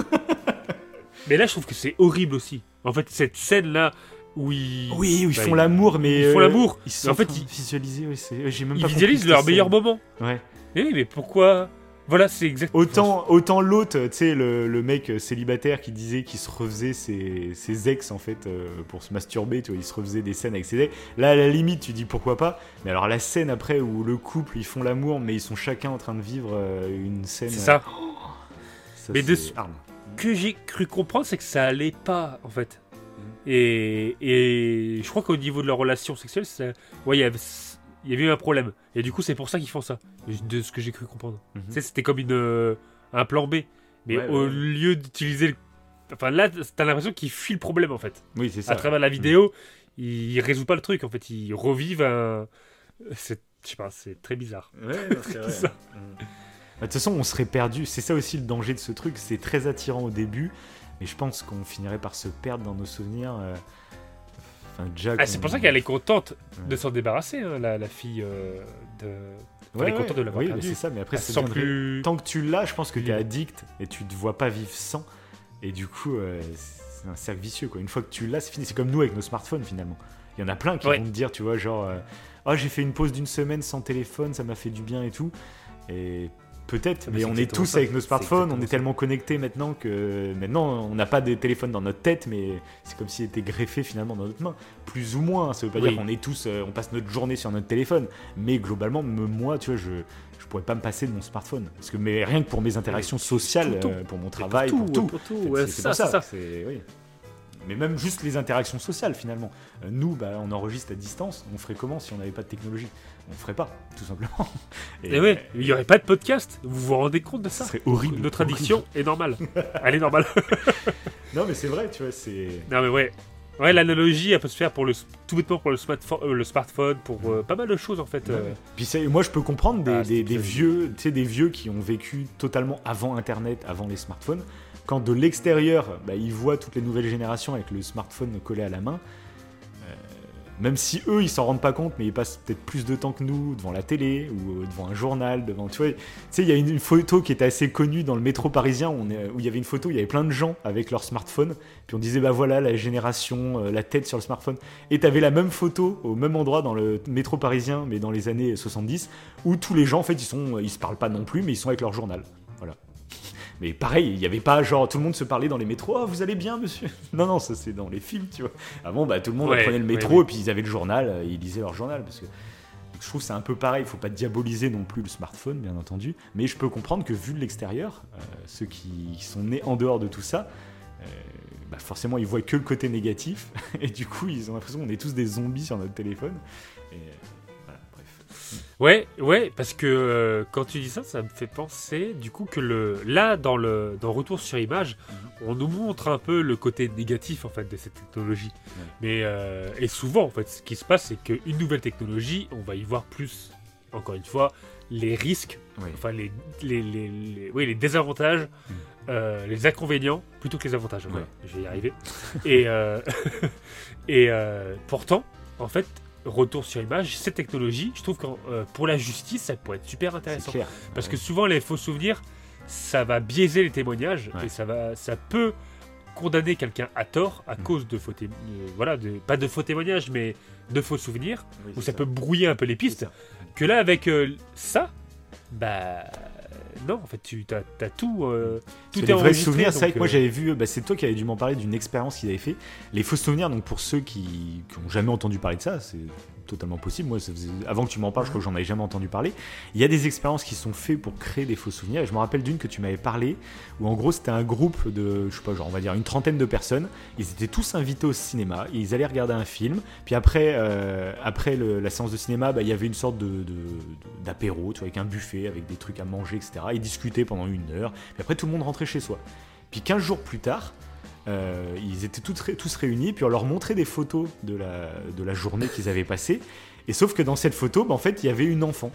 [laughs] Mais là je trouve que c'est horrible aussi. En fait cette scène là où ils, Oui, où ils bah, font l'amour, mais. ils font euh, l'amour. Ils Mais en fait, ils ils- visualisent, ouais, j'ai même ils pas visualisent meilleurs scène. moments. Ouais. Mais oui, mais pourquoi? Voilà, c'est exactement. Autant, autant l'autre, tu sais, le, le mec célibataire qui disait qu'il se refaisait ses, ses ex en fait euh, pour se masturber, tu vois, il se refaisait des scènes avec ses ex. Là, à la limite, tu dis pourquoi pas. Mais alors la scène après où le couple ils font l'amour, mais ils sont chacun en train de vivre euh, une scène. C'est ça. ça, Mais de ce- que j'ai cru comprendre, c'est que ça allait pas, en fait. Mhm. Et, et je crois qu'au niveau de leur relation sexuelle, ça- ouais, il y avait, il y avait eu un problème. Et du coup, c'est pour ça qu'ils font ça, de ce que j'ai cru comprendre. Mhm. C'était comme une, euh, un plan B. Mais Ouais, au ouais. lieu d'utiliser le... Enfin, là, t'as l'impression qu'ils fuient le problème, en fait. Oui, c'est ça. À travers la vidéo, ils il résout pas le truc, en fait. Ils revivent un... C'est... Je sais pas, c'est très bizarre. Ouais, non, [laughs] c'est vrai. Ça. Mm. Bah, De toute façon, on serait perdu. C'est ça aussi le danger de ce truc. C'est très attirant au début, mais je pense qu'on finirait par se perdre dans nos souvenirs. euh, Enfin. Ah, c'est pour ça qu'elle est contente de s'en débarrasser, hein, la, la fille euh, de... Ouais, elle est ouais, contente de l'avoir Oui, c'est ça. Mais après, deviendrait- plus... tant que tu l'as, je pense que tu es addict et tu te vois pas vivre sans. Et du coup, euh, c'est un cercle vicieux. Quoi. Une fois que tu l'as, c'est fini. C'est comme nous avec nos smartphones finalement. Il y en a plein qui Ouais. vont te dire, tu vois, genre, euh, oh, j'ai fait une pause d'une semaine sans téléphone, ça m'a fait du bien et tout. Et peut-être, mais on est tous ça. avec nos smartphones, on est ça. tellement connectés maintenant que maintenant on n'a pas de téléphone dans notre tête, mais c'est comme s'il était greffé finalement dans notre main. Plus ou moins, ça veut pas Oui. dire qu'on est tous, euh, on passe notre journée sur notre téléphone, mais globalement, me- moi, tu vois, je, je pourrais pas me passer de mon smartphone. Parce que mais rien que pour mes interactions sociales, tout, tout. euh, pour mon travail, pour pour tout, tout. pour tout, En fait, ouais, c'est- ça, ça. c'est- oui. Mais même juste les interactions sociales finalement. Euh, nous, bah, on enregistre à distance. On ferait comment si on n'avait pas de technologie? On ferait pas, tout simplement. [laughs] Et ouais, il n'y aurait pas de podcast? Vous vous rendez compte de ça? Serait horrible. Notre addiction est normale. [laughs] Elle est normale. [laughs] Non, mais c'est vrai, tu vois, c'est. non mais ouais. Ouais, l'analogie, elle peut se faire pour le, tout bêtement pour le, smartphone, euh, le smartphone pour euh, pas mal de choses en fait. euh. Puis c'est- moi, je peux comprendre des, Ah, des- c'est des vieux, des vieux qui ont vécu totalement avant Internet, avant les smartphones. Quand de l'extérieur, bah, ils voient toutes les nouvelles générations avec le smartphone collé à la main. euh, Même si eux, ils s'en rendent pas compte, mais ils passent peut-être plus de temps que nous devant la télé ou euh, devant un journal, devant. Tu sais, il y a une, photo qui était assez connue dans le métro parisien où, il y avait une photo, il y avait plein de gens avec leur smartphone. Puis on disait, bah voilà, la génération, euh, la tête sur le smartphone. Et t'avais la même photo au même endroit dans le métro parisien, mais dans les années 70, où tous les gens, en fait, ils sont, ils se parlent pas non plus, mais ils sont avec leur journal. Voilà. Mais pareil, il n'y avait pas genre tout le monde se parlait dans les métros. Oh, vous allez bien, monsieur? [laughs] Non, non, ça c'est dans les films, tu vois. Avant, bah, tout le monde Ouais, prenait le métro ouais. et puis ils avaient le journal, euh, ils lisaient leur journal. Parce que je trouve c'est un peu pareil. Il faut pas diaboliser non plus le smartphone, bien entendu. Mais je peux comprendre que vu de l'extérieur, euh, ceux qui sont nés en dehors de tout ça, euh, bah, forcément, ils voient que le côté négatif. [laughs] Et du coup, ils ont l'impression qu'on est tous des zombies sur notre téléphone. Ouais, ouais, parce que euh, quand tu dis ça, ça me fait penser du coup que le là dans le dans Retour sur image, on nous montre un peu le côté négatif en fait de cette technologie. Mais euh, et souvent en fait, ce qui se passe, c'est qu'une nouvelle technologie, on va y voir plus. Encore une fois, les risques, enfin les les, les, les- oui, les désavantages, Mm. euh, les inconvénients plutôt que les avantages. Ouais. Je vais y arriver. et [laughs] et pourtant, en fait. Retour sur image, cette technologie, je trouve que euh, pour la justice, ça pourrait être super intéressant. clair. Parce Ouais. que souvent, les faux souvenirs, ça va biaiser les témoignages Ouais. et ça, va, ça peut condamner quelqu'un à tort à Mm. cause de faux, euh, voilà, de, pas de faux témoignages, mais de faux souvenirs, Oui, c'est ça, peut brouiller un peu les pistes. Que là, avec euh, ça, bah non, en fait, tu as, tout, euh, tout est enregistré, souvenirs. C'est vrai que moi euh, j'avais vu, bah, c'est toi qui avais dû m'en parler d'une expérience qu'ils avaient fait. Les faux souvenirs, donc pour ceux qui n'ont jamais entendu parler de ça, c'est totalement possible. Moi, avant que tu m'en parles, je crois que j'en avais jamais entendu parler. Il y a des expériences qui sont faites pour créer des faux souvenirs. Et je me rappelle d'une que tu m'avais parlé, où en gros c'était un groupe de, je sais pas, genre on va dire une trentaine de personnes. Ils étaient tous invités au cinéma. Ils allaient regarder un film. Puis après, euh, après la séance de cinéma, bah, il y avait une sorte de- d'apéro, tu vois, avec un buffet, avec des trucs à manger, etc. Ils discutaient pendant une heure. Puis après, tout le monde rentrait chez soi. Puis 15 jours plus tard, euh, ils étaient tous, tous réunis, puis on leur montrait des photos de la, de la journée qu'ils avaient passée. Et sauf que dans cette photo, bah, en fait, il y avait une enfant.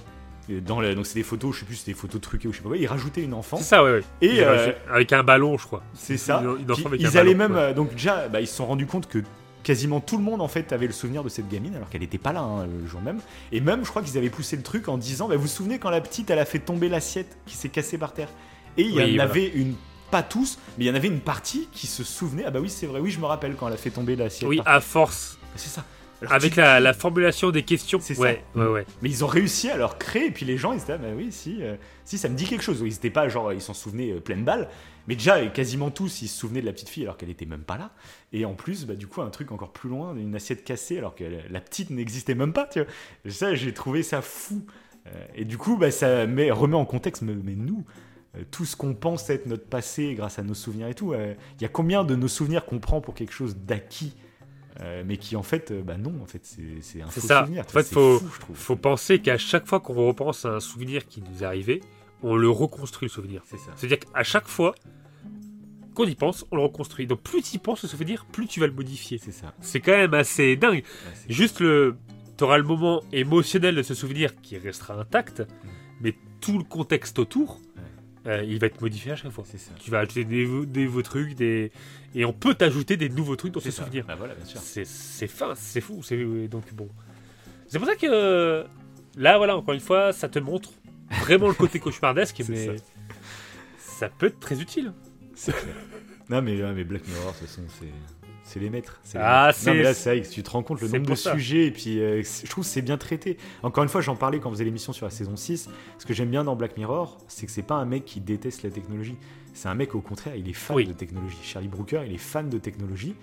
Et Dans la- donc c'est des photos, je sais plus, c'est des photos truquées ou je sais pas quoi. Ils rajoutaient une enfant. C'est ça, ouais. Et euh, avec un ballon, je crois. c'est ça. Une- une ils ballon, allaient même, ouais. euh, donc déjà, bah, ils se sont rendus compte que quasiment tout le monde en fait avait le souvenir de cette gamine alors qu'elle n'était pas là hein, le jour même. Et même, je crois qu'ils avaient poussé le truc en disant, bah, vous vous souvenez quand la petite elle a fait tomber l'assiette qui s'est cassée par terre? Et il y Oui, en voilà. avait une, pas tous, mais il y en avait une partie qui se souvenait. Ah bah oui, c'est vrai, oui, je me rappelle quand elle a fait tomber l'assiette. Oui, par terre. à force. c'est ça. Alors, Avec tu- la, la formulation des questions. C'est ça. ouais, ouais. Mais ils ont réussi à leur créer, et puis les gens ils étaient là, bah oui, si, euh, si, ça me dit quelque chose. Ils étaient pas genre, ils s'en souvenaient euh, pleine balle, mais déjà, quasiment tous, ils se souvenaient de la petite fille alors qu'elle était même pas là. Et en plus, bah, du coup, un truc encore plus loin, une assiette cassée alors que la, la petite n'existait même pas, tu vois. Ça, j'ai trouvé ça fou. Euh, et du coup, bah, ça met, remet en contexte, mais, mais nous, tout ce qu'on pense être notre passé grâce à nos souvenirs et tout, euh, il y a combien de nos souvenirs qu'on prend pour quelque chose d'acquis euh, mais qui en fait, euh, bah non, en fait, c'est un C'est faux ça. souvenir. En fait, faut- fou. Faut penser qu'à chaque fois qu'on repense à un souvenir qui nous est arrivé, on le reconstruit le souvenir. C'est ça. C'est-à-dire qu'à chaque fois qu'on y pense, on le reconstruit. Donc plus tu y penses au souvenir, plus tu vas le modifier. C'est ça. C'est quand même assez dingue. Ouais, Juste le, t'auras le moment émotionnel de ce souvenir qui restera intact, mais tout le contexte autour, euh, il va être modifié à chaque fois. Ça. Tu vas ajouter des, nouveaux- des nouveaux trucs, des... et on peut t'ajouter des nouveaux trucs dans ce C'est ça. souvenir. Bah voilà. C'est fin, c'est fou. C'est donc bon. C'est pour ça que euh, là, voilà, encore une fois, ça te montre vraiment le côté cauchemardesque, [laughs] mais ça. ça. peut être très utile. Non, mais, mais Black Mirror, de toute façon, c'est. C'est les maîtres. c'est les Ah, maîtres. Non, mais c'est- là, c'est tu te rends compte le nombre de ça. sujets, et puis euh, je trouve que c'est bien traité. Encore une fois, j'en parlais quand on faisait l'émission sur la saison 6. Ce que j'aime bien dans Black Mirror, c'est que c'est pas un mec qui déteste la technologie. C'est un mec, au contraire, il est fan Oui. de technologie. Charlie Brooker, il est fan de technologie.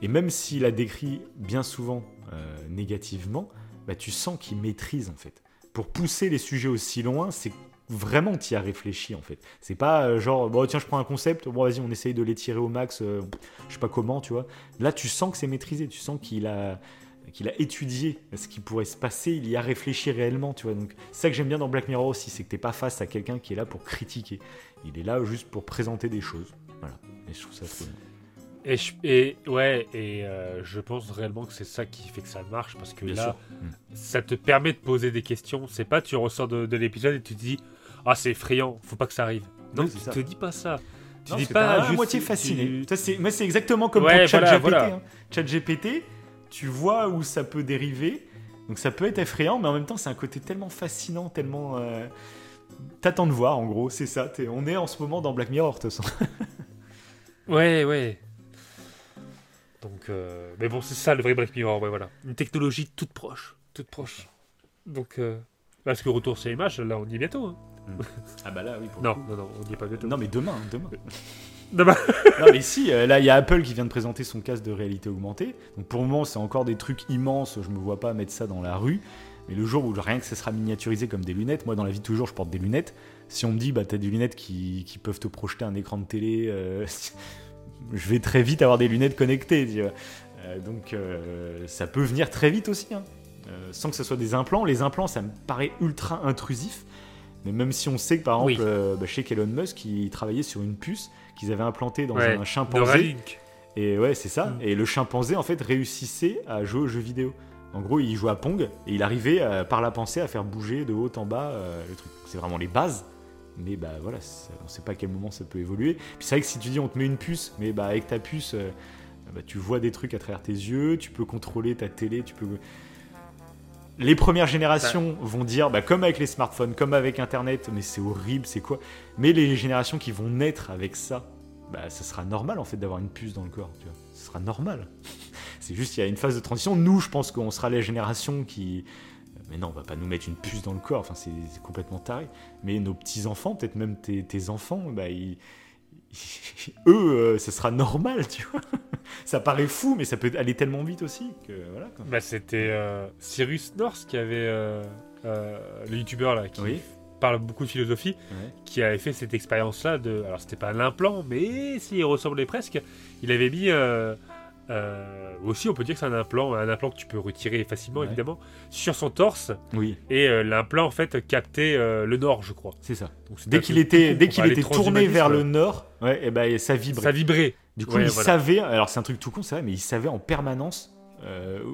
Et même s'il a décrit bien souvent euh, négativement, bah, tu sens qu'il maîtrise en fait. Pour pousser les sujets aussi loin, c'est vraiment tu y as réfléchi en fait. C'est pas euh, genre, bon tiens, je prends un concept, bon vas-y, on essaye de l'étirer au max, euh, je sais pas comment, tu vois. Là, tu sens que c'est maîtrisé, tu sens qu'il a qu'il a étudié ce qui pourrait se passer, il y a réfléchi réellement, tu vois. Donc, c'est ça que j'aime bien dans Black Mirror aussi, c'est que t'es pas face à quelqu'un qui est là pour critiquer. Il est là juste pour présenter des choses. Voilà. Et je trouve ça bien. Et, je- et ouais, et euh, je pense réellement que c'est ça qui fait que ça marche parce que Bien là, sûr. ça te permet de poser des questions. C'est pas tu ressors de, de l'épisode et tu te dis ah c'est effrayant, faut pas que ça arrive. Non, tu te dis pas ça. Tu Non, dis pas à moitié tu- fasciné. Ça, c'est, moi, c'est exactement comme Ouais, pour ChatGPT. voilà, voilà. hein. ChatGPT, tu vois où ça peut dériver. Donc ça peut être effrayant, mais en même temps, c'est un côté tellement fascinant, tellement. euh, T'attends de voir, en gros, c'est ça. On est en ce moment dans Black Mirror, de toute façon. [laughs] Ouais, ouais. Donc, euh, mais bon, c'est ça le vrai Black Mirror, ouais, voilà. Une technologie toute proche, toute proche. Donc, euh, parce que retour sur image, là, on y est bientôt. hein. Ah bah là, oui. Non, non, non, on y est pas bientôt. Non, mais demain, hein, demain. [laughs] Demain. [laughs] non, mais si, euh, là, il y a Apple qui vient de présenter son casque de réalité augmentée. Donc pour le moment, c'est encore des trucs immenses. Je me vois pas mettre ça dans la rue. Mais le jour où rien que ça sera miniaturisé comme des lunettes, moi dans la vie toujours, je porte des lunettes. Si on me dit, bah t'as des lunettes qui, qui peuvent te projeter un écran de télé, euh, [laughs] je vais très vite avoir des lunettes connectées. tu vois. Euh, donc euh, ça peut venir très vite aussi. hein. sans que ce soit des implants. Les implants, ça me paraît ultra intrusif. Mais même si on sait que par exemple, Oui. euh, bah, chez Elon Musk, il travaillait sur une puce qu'ils avaient implantée dans Ouais, un chimpanzé. Et ouais, c'est ça. Mm. Et le chimpanzé, en fait, réussissait à jouer aux jeux vidéo. En gros, il jouait à Pong et il arrivait euh, par la pensée à faire bouger de haut en bas euh, le truc. C'est vraiment les bases. Mais bah voilà, on sait pas à quel moment ça peut évoluer. Puis c'est vrai que si tu dis on te met une puce, mais bah avec ta puce, bah, tu vois des trucs à travers tes yeux, tu peux contrôler ta télé, tu peux. Les premières générations vont dire, bah, comme avec les smartphones, comme avec Internet, mais c'est horrible, c'est quoi? Mais les générations qui vont naître avec ça, bah, ça sera normal en fait d'avoir une puce dans le corps. Tu vois. Ce sera normal. [laughs] c'est juste qu'il y a une phase de transition. Nous, je pense qu'on sera la génération qui. Mais non, on va pas nous mettre une puce dans le corps. Enfin, c'est complètement taré. Mais nos petits enfants, peut-être même tes, tes enfants, bah, ils- [laughs] eux, euh, ce sera normal, tu vois. [laughs] ça paraît fou, mais ça peut aller tellement vite aussi que voilà. quoi. Bah, c'était euh, Cyrus North qui avait. euh, le youtubeur là, qui Oui. parle beaucoup de philosophie, Ouais. qui avait fait cette expérience-là de. Alors, c'était pas l'implant, mais s'il ressemblait presque. Il avait mis. Euh, aussi, on peut dire que c'est un implant, un implant que tu peux retirer facilement, Ouais. évidemment, sur son torse. Oui, Et euh, l'implant, en fait, captait euh, le nord, je crois. c'est ça. Donc, Dès qu'il était, dès qu'il était tourné vers le nord, ouais, et ben ça vibrait. Ça vibrait. Du coup, il voilà. savait, alors c'est un truc tout con, c'est vrai, mais il savait en permanence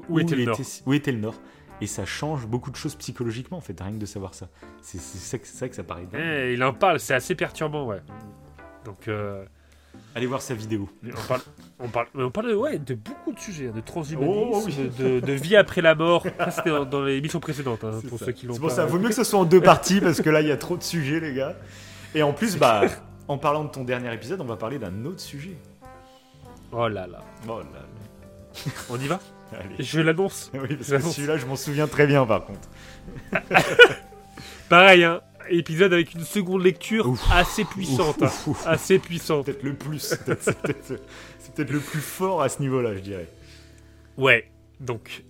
Où était il le nord. où était le nord. Et ça change beaucoup de choses psychologiquement, en fait, rien que de savoir ça. C'est ça, ça que ça paraît dingue. Eh, il en parle, c'est assez perturbant, ouais. Donc, Allez voir sa vidéo. on parle, on parle, on parle ouais, de beaucoup de sujets, hein, de transhumanisme, Oh, oui. de, de vie après la mort. C'était dans, dans les émissions précédentes, hein, pour ça. ceux qui l'ont C'est pas. pour ça, vaut mieux que ce soit en deux [laughs] parties, parce que là, il y a trop de sujets, les gars. Et en plus, bah, en parlant de ton dernier épisode, on va parler d'un autre sujet. Oh là là. Oh là là. On y va? Allez. Je l'annonce. Oui, parce Je que celui-là, je m'en souviens très bien, par contre. [laughs] Pareil, hein, épisode avec une seconde lecture Ouf. assez puissante. Ouf, ouf, ouf. hein, assez puissante. Peut-être le plus. C'est peut-être le plus fort à ce niveau-là, je dirais. Ouais, donc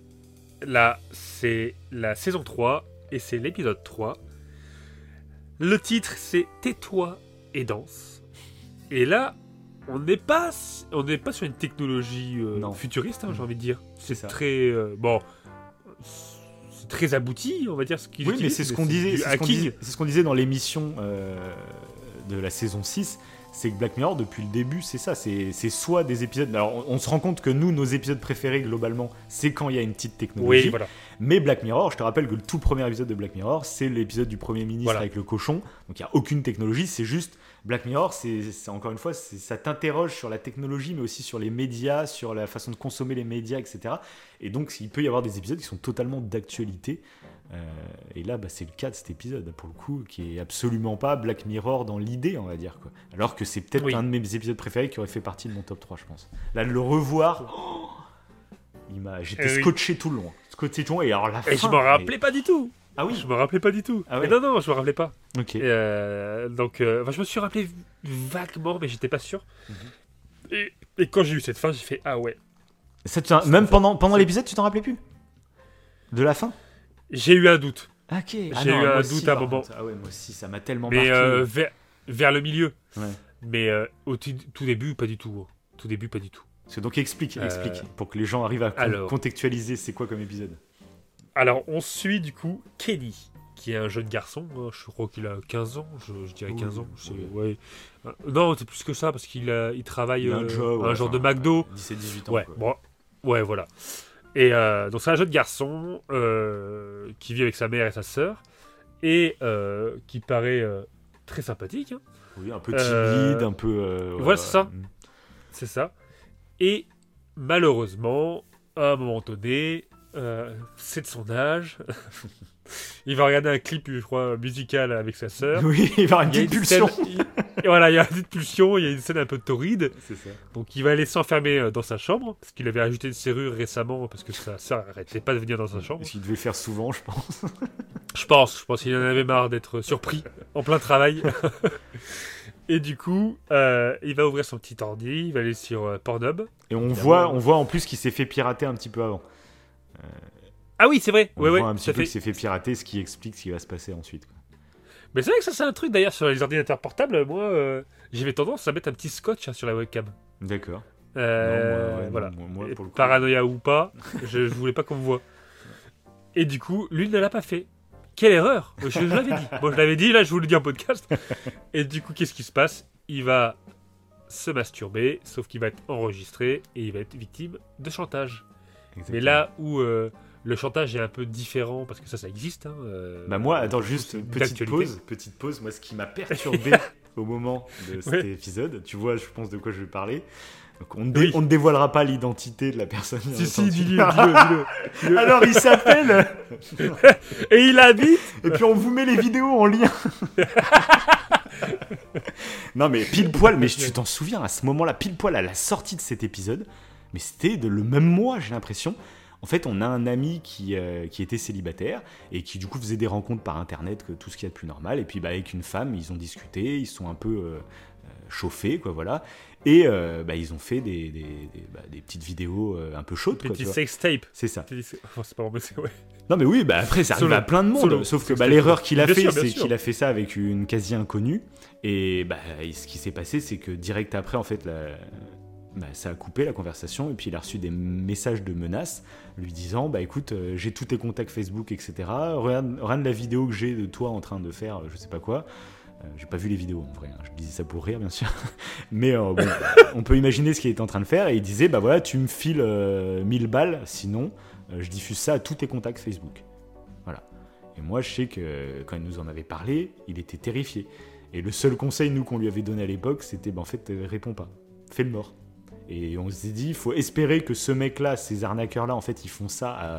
là, c'est la saison 3 et c'est l'épisode 3. Le titre, c'est Tais-toi et danse. Et là, on n'est pas, on n'est pas sur une technologie euh, futuriste, hein, j'ai envie de dire. C'est. Très euh, bon, très abouti, on va dire ce Oui, mais utilisent, c'est ce qu'on disait, du c'est ce qu'on disait, c'est ce qu'on disait dans l'émission euh, de la saison 6, c'est que Black Mirror, depuis le début, c'est ça, c'est c'est soit des épisodes... Alors, on, on se rend compte que nous, nos épisodes préférés, globalement, c'est quand il y a une petite technologie. Oui, voilà. Mais Black Mirror, je te rappelle que le tout premier épisode de Black Mirror, c'est l'épisode du Premier ministre Voilà. avec le cochon. Donc il n'y a aucune technologie, c'est juste Black Mirror, c'est encore une fois, ça t'interroge sur la technologie, mais aussi sur les médias, sur la façon de consommer les médias, etc. Et donc il peut y avoir des épisodes qui sont totalement d'actualité. Euh, et là, bah, c'est le cas de cet épisode, pour le coup, qui est absolument pas Black Mirror dans l'idée, on va dire. Quoi. Alors que c'est peut-être Oui. un de mes épisodes préférés qui aurait fait partie de mon top 3, je pense. Là, de le revoir, oh, j'étais Eh oui. scotché tout le long. Scotché tout le long, et alors la Et je m'en mais- rappelais pas du tout. Ah oui Je me rappelais pas du tout. Ah ouais. non, non, je me rappelais pas. Ok. Et, euh, donc, euh, enfin, je me suis rappelé vaguement, mais j'étais pas sûr. Mhm. et, et quand j'ai eu cette fin, j'ai fait ah ouais. Ça, tu même pendant, pendant l'épisode, tu t'en rappelais plus? De la fin? J'ai eu un doute, Ok. J'ai eu un doute à un moment. Ah ouais, moi aussi, ça m'a tellement mais marqué. euh, vers, vers le milieu. Ouais. Mais euh, au tout, début, pas du tout. Tout début, pas du tout. Parce que donc explique, explique, pour que les gens arrivent à alors. contextualiser c'est quoi comme épisode. Alors, on suit du coup Kenny, qui est un jeune garçon. hein, je crois qu'il a 15 ans. Je, je dirais 15 ans. Ouais. Euh, Non, c'est plus que ça, parce qu'il a- il travaille Il a un euh, job, un ouais, genre enfin, de McDo. 17-18 ans. Ouais, quoi. bon, ouais, voilà. Et euh, donc c'est un jeune garçon euh, qui vit avec sa mère et sa sœur et euh, qui paraît euh, très sympathique, hein, Oui, un peu timide, Euh, un peu. euh, voilà, c'est ça. mm. c'est ça. Et malheureusement, à un moment donné, euh, c'est de son âge. [laughs] il va regarder un clip, je crois, musical avec sa sœur. Oui, il va avoir une petite pulsion. scène- il- et voilà, il y a une petite pulsion, il y a une scène un peu torride. Ça. Donc il va aller s'enfermer euh, dans sa chambre, parce qu'il avait ajouté une serrure récemment, parce que sa sœur arrêtait pas de venir dans sa chambre. Ce qu'il devait faire souvent, je pense. Je pense, je pense qu'il en avait marre d'être surpris en plein travail. [laughs] Et du coup, euh, il va ouvrir son petit ordi, il va aller sur euh, Pornhub. Et on Évidemment. voit, on voit en plus qu'il s'est fait pirater un petit peu avant. Ah oui, c'est vrai, On ouais, voit ouais, un tout petit à peu fait. s'est fait pirater, ce qui explique ce qui va se passer ensuite. quoi. Mais c'est vrai que ça, c'est un truc d'ailleurs sur les ordinateurs portables. Moi, euh, j'avais tendance à mettre un petit scotch hein, sur la webcam. D'accord. Euh, moi, ouais, voilà. moi- pour le coup- Paranoïa ou pas, je, je voulais pas qu'on me voit. Et du coup, lui ne l'a pas fait. Quelle erreur Je l'avais dit. Bon, je l'avais dit, là, je vous le dis en podcast. Et du coup, qu'est-ce qui se passe? Il va se masturber, sauf qu'il va être enregistré et il va être victime de chantage. Mais là où euh, le chantage est un peu différent, parce que ça, ça existe. Hein, euh, Bah moi, attends, juste petite pause, petite pause. Moi, ce qui m'a perturbé [laughs] au moment de cet Ouais. épisode, tu vois, je pense de quoi je vais parler. Donc, on, ne Oui. dé- on ne dévoilera pas l'identité de la personne. Si, si, [laughs] dis-le, dis-le. Alors, il s'appelle. [laughs] Et il habite Et puis on vous met les vidéos en lien. non mais pile poil, mais tu t'en souviens à ce moment-là, pile poil à la sortie de cet épisode, mais c'était le même mois, j'ai l'impression. En fait, on a un ami qui, euh, qui était célibataire et qui du coup faisait des rencontres par internet, que tout ce qu'il y a de plus normal. Et puis bah, avec une femme, ils ont discuté, ils sont un peu euh, euh, chauffés, quoi, voilà. Et euh, bah, ils ont fait des, des, des- bah, des petites vidéos un peu chaudes, quoi, Petit tu vois. sex tape. C'est ça. C'est pas ouais. Non mais oui, bah après ça arrive Solo. à plein de monde. Solo. Sauf que bah, l'erreur qu'il a Bien fait, c'est qu'il a fait ça avec une quasi inconnue. Et bah, ce qui s'est passé, c'est que direct après, en fait, la- bah, ça a coupé la conversation. Et puis il a reçu des messages de menaces lui disant Bah écoute, euh, j'ai tous tes contacts Facebook, etc. Regarde, regarde la vidéo que j'ai de toi en train de faire, euh, je sais pas quoi. Euh, j'ai pas vu les vidéos en vrai, hein. je disais ça pour rire bien sûr. [laughs] Mais euh, bon, [laughs] on peut imaginer ce qu'il était en train de faire. Et il disait Bah voilà, tu me files euh, 1000 balles, sinon je diffuse ça à tous tes contacts Facebook. Voilà. Et moi, je sais que quand il nous en avait parlé, il était terrifié. Et le seul conseil, nous, qu'on lui avait donné à l'époque, c'était bah, en fait, réponds pas. Fais le mort. Et on s'est dit, il faut espérer que ce mec-là, ces arnaqueurs-là, en fait, ils font ça à,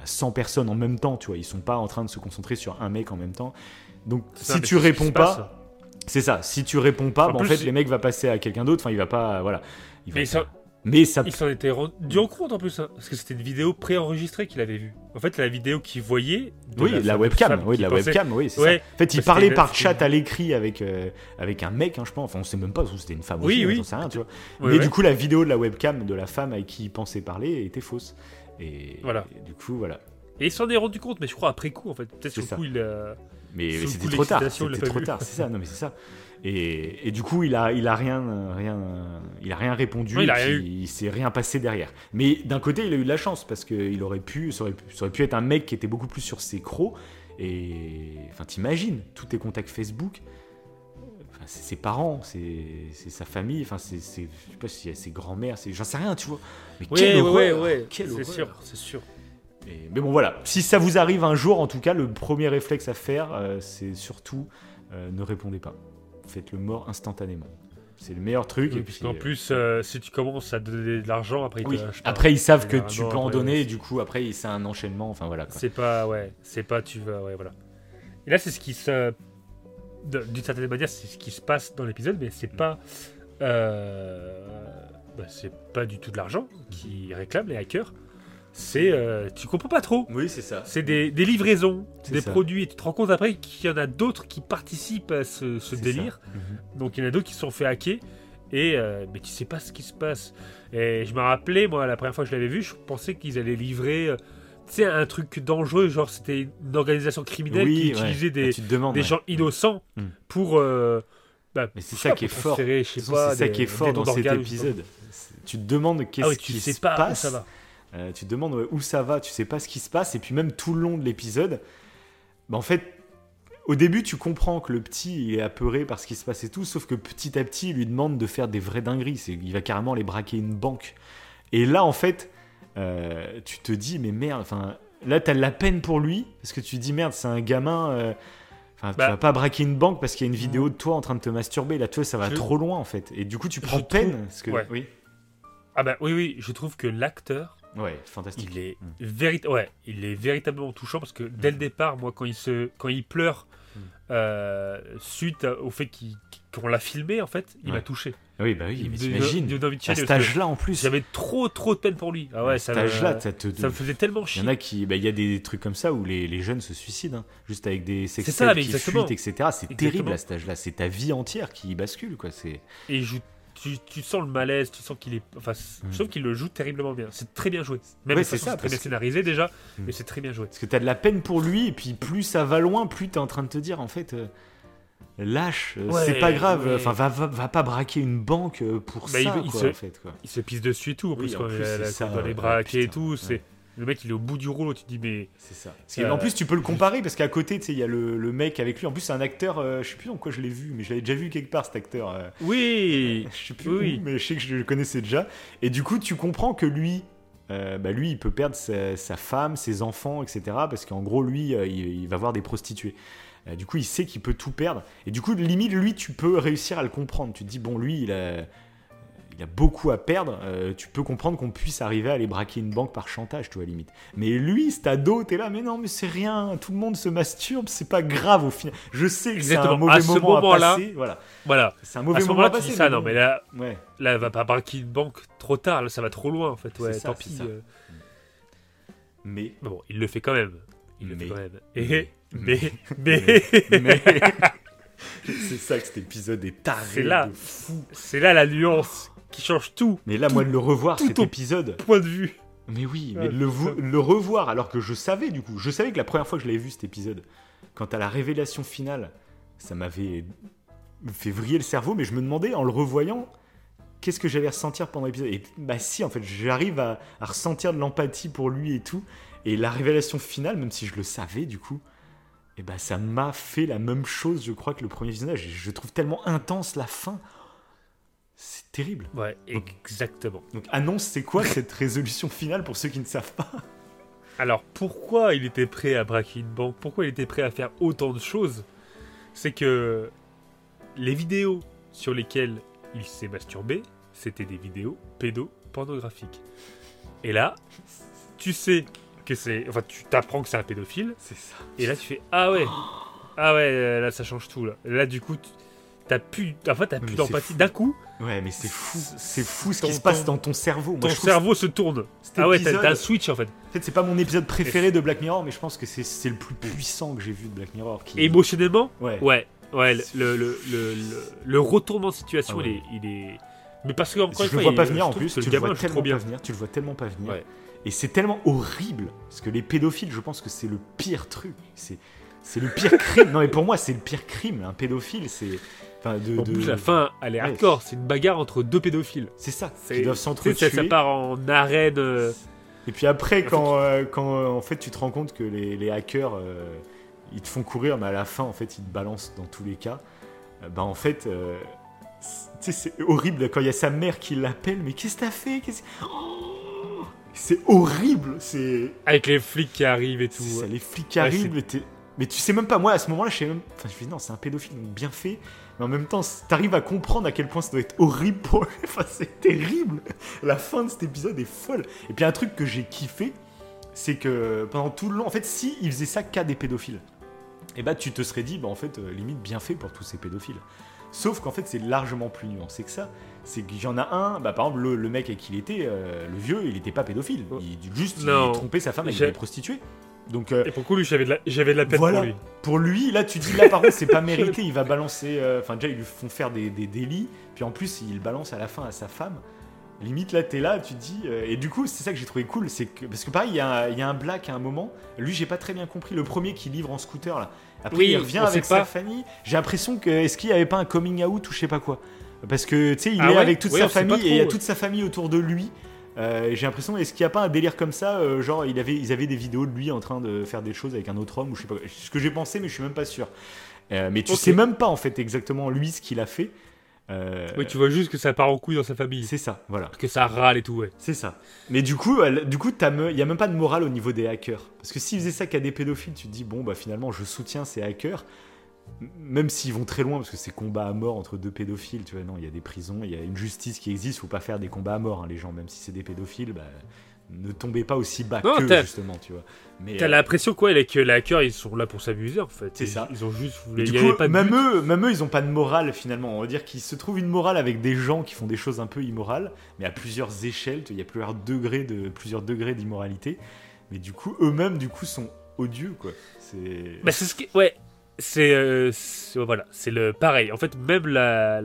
à 100 personnes en même temps, tu vois. Ils sont pas en train de se concentrer sur un mec en même temps. Donc, si tu réponds pas, c'est ça. Si tu réponds pas, En bah, en fait, les mecs va passer à quelqu'un d'autre. Enfin, il va pas, voilà. Il va Mais ça, mais ça, Il s'en était rendu compte en plus, hein, parce que c'était une vidéo préenregistrée qu'il avait vue. En fait, la vidéo qu'il voyait. de oui, la, webcam, oui, qui la pensait- webcam, oui, c'est Ouais, ça. En fait, il parlait par chat à l'écrit avec, euh, avec un mec, hein, je pense. Enfin, on sait même pas, que c'était une femme Oui, aussi, hein, oui. sais rien, tu vois. Mais ouais. du coup, la vidéo de la webcam de la femme avec qui il pensait parler était fausse. Et, Voilà. et du coup, voilà. Et il s'en est rendu compte, mais je crois après coup, en fait. Peut-être le coup, il a. Mais, c'était de trop tard. C'était trop tard, c'est ça. Non, mais c'est ça. Et, et du coup, il a, il a rien, rien, il a rien répondu. Il a rien Il s'est rien passé derrière. Mais d'un côté, il a eu de la chance parce qu'il aurait pu, ça aurait pu, ça aurait pu être un mec qui était beaucoup plus sur ses crocs. Et enfin, t'imagines tous tes contacts Facebook. Enfin, c'est ses parents, c'est c'est sa famille, enfin, c'est, je sais pas si ses grands-mères, j'en sais rien, tu vois. Mais Ouais, quelle ouais, horreur, quelle C'est horreur. sûr, c'est sûr. Et- mais bon, voilà. Si ça vous arrive un jour, en tout cas, le premier réflexe à faire, euh, c'est surtout euh, ne répondez pas. Faites le mort instantanément. C'est le meilleur truc. Oui, et parce puis, qu'en euh, plus, euh, si tu commences à donner de l'argent, après, ils oui. Après, ils savent que tu peux en donner, ouais, et du coup, après, c'est un enchaînement. Enfin, voilà. C'est pas, ouais, c'est pas, tu vas, ouais, voilà. Et là, c'est ce qui se. D'une certaine manière, c'est ce qui se passe dans l'épisode, mais c'est pas. euh, bah, c'est pas du tout de l'argent qui réclament les hackers. C'est. euh, tu comprends pas trop. Oui, c'est ça. C'est des, des livraisons, des ça. produits, et tu te rends compte après qu'il y en a d'autres qui participent à ce, délire. Mhm. Donc il y en a d'autres qui se sont fait hacker. Et euh, mais tu sais pas ce qui se passe. Et je me rappelais, moi, la première fois que je l'avais vu, je pensais qu'ils allaient livrer, euh, tu sais, un truc dangereux, genre c'était une organisation criminelle Oui, qui ouais. utilisait des, demandes. ouais. gens innocents Mm. pour. euh, bah, Mais c'est ça qui est fort. C'est ça des- qui est fort dans cet épisode. Tu te demandes qu'est-ce Ah oui, tu qui sais se pas où passe. ça va. Euh, tu te demandes ouais, où ça va, tu sais pas ce qui se passe, et puis même tout le long de l'épisode, bah, en fait, au début, tu comprends que le petit il est apeuré par ce qui se passe et tout, sauf que petit à petit, il lui demande de faire des vraies dingueries. C'est, il va carrément aller braquer une banque. Et là, en fait, euh, tu te dis, mais merde, enfin, là, t'as de la peine pour lui, parce que tu te dis, merde, c'est un gamin. euh, Enfin, tu Bah. vas pas braquer une banque parce qu'il y a une vidéo de toi en train de te masturber. Là, tu vois, ça va Je- trop loin en fait. Et du coup, tu prends peine. trouve- Parce que, ouais. Oui. Ah bah oui, oui, je trouve que l'acteur, Ouais, fantastique. il est, Mm. vérit- ouais, il est véritablement touchant parce que dès le départ, moi, quand il, se, quand il pleure, Mm. euh, suite au fait qu'on l'a filmé, en fait, il Ouais. m'a touché. Oui, bah oui, Il mais t'imagines. il À cet âge-là en plus. J'avais trop, trop de peine pour lui. Ah ouais, à ça cet âge-là, ça te. ça me faisait tellement Il chier. y en a qui. bah, Il y a des trucs comme ça où les, les jeunes se suicident, hein, juste avec des mais qui fuitent, etc. C'est terrible à cet âge-là. C'est ta vie entière qui bascule, quoi. C'est. Et je- tu, tu sens le malaise, tu sens qu'il est. Enfin, Mm. je trouve qu'il le joue terriblement bien. C'est très bien joué. Même Ouais, c'est ça, très bien que- scénarisé déjà, Mm. mais c'est très bien joué. Parce que t'as de la peine pour lui, et puis plus ça va loin, plus t'es en train de te dire, en fait. euh, Lâche, euh, Ouais, c'est pas grave. ouais. Enfin, va, va, va pas braquer une banque euh, pour Bah, ça, il- il quoi, se- en fait. Quoi. Il se pisse dessus et tout. En Oui, plus, en plus, la- ça, doit les braquer et tout, c'est. Le mec, il est au bout du rouleau. Tu te dis, mais. C'est ça. Que, Euh, En plus, tu peux le comparer parce qu'à côté, tu sais, il y a le, le mec avec lui. En plus, c'est un acteur, euh, je sais plus dans quoi je l'ai vu, mais je l'avais déjà vu quelque part cet acteur. euh, Oui je sais plus Oui. où, mais je sais que je le connaissais déjà. Et du coup, tu comprends que lui, euh, bah lui, il peut perdre sa, sa femme, ses enfants, etc. Parce qu'en gros, lui, euh, il, il va voir des prostituées. Euh, du coup, il sait qu'il peut tout perdre. Et du coup, limite, lui, tu peux réussir à le comprendre. Tu te dis, bon, lui, il a, il a beaucoup à perdre. Euh, tu peux comprendre qu'on puisse arriver à aller braquer une banque par chantage, tu vois, limite. Mais lui, cet ado, t'es là, mais non, mais c'est rien. Tout le monde se masturbe, c'est pas grave au final. Je sais que c'est un mauvais À ce moment à passer. Voilà. Voilà. C'est un À mauvais ce moment à moment-là, tu passer. dis ça, non, mais là, Ouais. là, elle va pas braquer une banque trop tard. Là, ça va trop loin, en fait. Ouais, ça, tant pis. euh. Mais Bon, il le fait quand même. Il le Mais- fait quand même. mais- Et, mais, mais, mais [laughs] c'est ça que cet épisode est taré C'est là. de fou. c'est là la nuance qui change tout. Mais là, moi, de le revoir, cet épisode. Point de vue. Mais oui, mais le, revoir, alors que je savais du coup, je savais que la première fois que je l'avais vu cet épisode, quant à la révélation finale, ça m'avait fait vriller le cerveau, mais je me demandais en le revoyant, qu'est-ce que j'allais ressentir pendant l'épisode? Et bah si, en fait, j'arrive à, à ressentir de l'empathie pour lui et tout, et la révélation finale, même si je le savais du coup, et bah ça m'a fait la même chose, je crois, que le premier visionnage. Et Je trouve tellement intense la fin. Terrible. Ouais, exactement. Donc annonce, c'est quoi cette résolution finale pour ceux qui ne savent pas? Alors, pourquoi il était prêt à braquer une banque? Pourquoi il était prêt à faire autant de choses? C'est que les vidéos sur lesquelles il s'est masturbé, c'était des vidéos pédopornographiques. Et là, tu sais que c'est... Enfin, tu t'apprends que c'est un pédophile, C'est ça. et là tu fais Ah ouais [gasps] Ah ouais, là ça change tout, là. Là, du coup, tu- t'as plus... En fait, t'as Mais plus d'empathie. D'un coup, Ouais, mais c'est fou. C'est- fou ce qui se passe ton- dans ton cerveau. Moi, ton cerveau se tourne. Ah ouais, t'as un switch, en fait. En fait, c'est pas mon épisode préféré de Black Mirror, mais je pense que c'est le plus puissant que j'ai vu de Black Mirror. Qui... Émotionnellement, Ouais. Ouais, ouais, le, le, le, le, retournement de situation, Ah ouais. il, est, il est. Mais parce que, encore Je une le fois, vois pas venir en plus. Tu le vois tellement pas venir. Tu le vois tellement pas venir. Et c'est tellement horrible parce que les pédophiles, je pense que c'est le pire truc. C'est c'est le pire crime. Non, mais pour moi, c'est le pire crime. Un pédophile, c'est. Enfin, de. En de- plus, la fin, elle est Ouais. hardcore. C'est une bagarre entre deux pédophiles. C'est ça. Ils doivent s'entretuer. ça, ça part en arène. euh, Et puis après, quand, euh, quand euh, en fait tu te rends compte que les, les hackers euh, ils te font courir, mais à la fin en fait ils te balancent dans tous les cas, bah en fait, c'est- horrible quand il y a sa mère qui l'appelle, mais qu'est-ce que t'as fait? Oh C'est horrible, c'est. avec les flics qui arrivent et tout. Ça, les flics qui Ouais, arrivent, mais, tu sais même pas, moi à ce moment-là, je sais même. Enfin, je me dis non, c'est un pédophile, donc bien fait, mais en même temps, t'arrives à comprendre à quel point ça doit être horrible pour. [laughs] Enfin, c'est terrible. La fin de cet épisode est folle. Et puis un truc que j'ai kiffé, c'est que pendant tout le long, en fait, si il faisait ça qu'à des pédophiles, et bah tu te serais dit, bah en fait, euh, limite bien fait pour tous ces pédophiles. Sauf qu'en fait, c'est largement plus nuancé que ça. C'est qu'il y en a un, bah, par exemple, le, le mec avec qui il était, euh, le vieux, il n'était pas pédophile. Il, juste, il Non. trompait sa femme avec des prostituées. Donc, euh, Et pour le coup, lui, j'avais de la, j'avais de la peine Voilà. pour lui. pour lui, là, tu dis, là, par contre, c'est pas [laughs] mérité. Il va balancer. euh, Enfin, déjà, ils lui font faire des, des délits. Puis en plus, il balance à la fin à sa femme. Limite, là, t'es là, tu te dis. euh, et du coup, c'est ça que j'ai trouvé cool. c'est que Parce que pareil, il y, a il y a un black à un moment. Lui, j'ai pas très bien compris. Le premier qui livre en scooter, là. Après, Oui, il revient avec sa famille. J'ai l'impression que. Est-ce qu'il y avait pas un coming out ou je sais pas quoi? Parce que, tu sais, il Ah est ouais? avec toute Oui, sa famille et il y a toute sa famille autour de lui. Euh, j'ai l'impression, est-ce qu'il n'y a pas un délire comme ça euh, Genre, il avait, ils avaient des vidéos de lui en train de faire des choses avec un autre homme, ou je sais pas. Ce que j'ai pensé, mais je suis même pas sûr. Euh, mais tu Ok. sais même pas, en fait, exactement lui ce qu'il a fait. Oui, tu vois juste que ça part en couille dans sa famille. C'est ça, voilà. Que ça râle et tout, ouais. C'est ça. Mais du coup, elle- du coup, t'as me- il y a même pas de morale au niveau des hackers. Parce que s'ils faisaient ça qu'à des pédophiles, tu te dis bon bah finalement je soutiens ces hackers, même s'ils vont très loin parce que c'est combat à mort entre deux pédophiles. Tu vois, non, il y a des prisons, il y a une justice qui existe. Faut pas faire des combats à mort, hein, les gens. Même si c'est des pédophiles, bah, ne tombez pas aussi bas Non, t'as- justement, tu vois. Mais T'as euh, l'impression quoi, là, que les hackers, ils sont là pour s'amuser, en fait. C'est ça. Ils ont juste. Il du coup, pas même eux, même eux, ils ont pas de morale finalement. On va dire qu'ils se trouvent une morale avec des gens qui font des choses un peu immorales, mais à plusieurs échelles. Il y a plusieurs degrés de plusieurs degrés d'immoralité. Mais du coup, eux-mêmes, du coup, sont odieux, quoi. C'est. Bah, c'est ce qui. Ouais. C'est. euh, c'est- voilà. C'est le. Pareil. En fait, même la.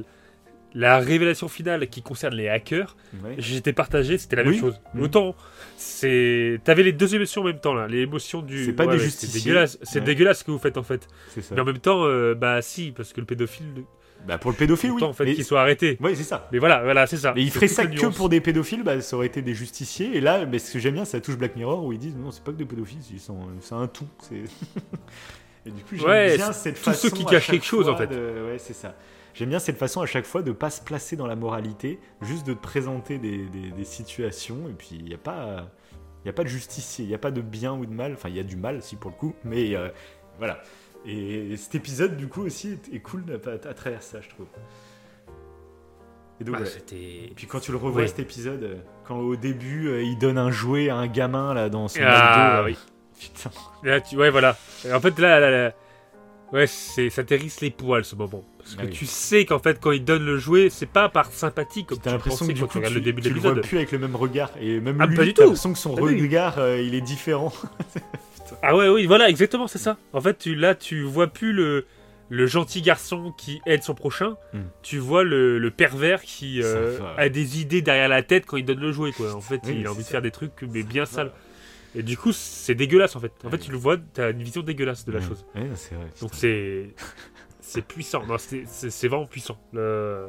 La révélation finale qui concerne les hackers, Ouais. j'étais partagé, c'était la Oui. même chose. Mhm. Autant, c'est. T'avais les deux émotions en même temps, là. Les émotions du. C'est pas des ouais, justiciers. C'est dégueulasse. C'est Ouais. dégueulasse ce que vous faites, en fait. Ça. Mais en même temps, euh, bah si, parce que le pédophile. Bah pour le pédophile, oui. En fait, Mais- qu'il soit arrêté. Ouais, c'est ça. Mais voilà, voilà, c'est ça. Mais il ferait ça que pour des pédophiles, bah, ça aurait été des justiciers. Et là, mais ce que j'aime bien, ça touche Black Mirror où ils disent non, c'est pas que des pédophiles, c'est un tout. [laughs] et du coup, j'aime Ouais, bien cette tous façon. ceux qui cachent quelque chose, en fait. de- Ouais, c'est ça. J'aime bien cette façon à chaque fois de pas se placer dans la moralité, juste de te présenter des, des- des situations. Et puis, il n'y a pas. Il a pas de justicier, il n'y a pas de bien ou de mal. Enfin, il y a du mal, si, pour le coup. Mais euh, voilà. Et cet épisode, du coup, aussi, est, est cool à, travers ça, je trouve. Et donc, Ah, voilà. c'était. Et puis quand tu le revois Ouais. cet épisode, quand au début euh, il donne un jouet à un gamin là dans son Ah, euh, oui. Putain. Là, tu... Ouais, voilà. En fait, là, là, là- ouais, c'est... ça t'hérisse les poils ce moment. Parce que Ah oui. tu sais qu'en fait, quand il donne le jouet, c'est pas par sympathie comme t'as l'impression que du quand coup tu regardes le début de tu le vois l'épisode. plus avec le même regard et même Ah, lui, pas du t'as tout. l'impression que son Ah oui. regard euh, il est différent. [laughs] Ah ouais, oui, voilà, exactement, c'est ça. En fait, tu, là, tu vois plus le, le gentil garçon qui aide son prochain. Hmm. Tu vois le, le pervers qui euh, a des idées derrière la tête quand il donne le jouet, quoi. En fait, Oui, il a envie de faire des trucs, mais bien sales. Et du coup, c'est dégueulasse, en fait. En Ouais. fait, tu le vois, t'as une vision dégueulasse de la Ouais. chose. Ouais, c'est vrai. Donc c'est c'est puissant. C'est vraiment puissant. Le-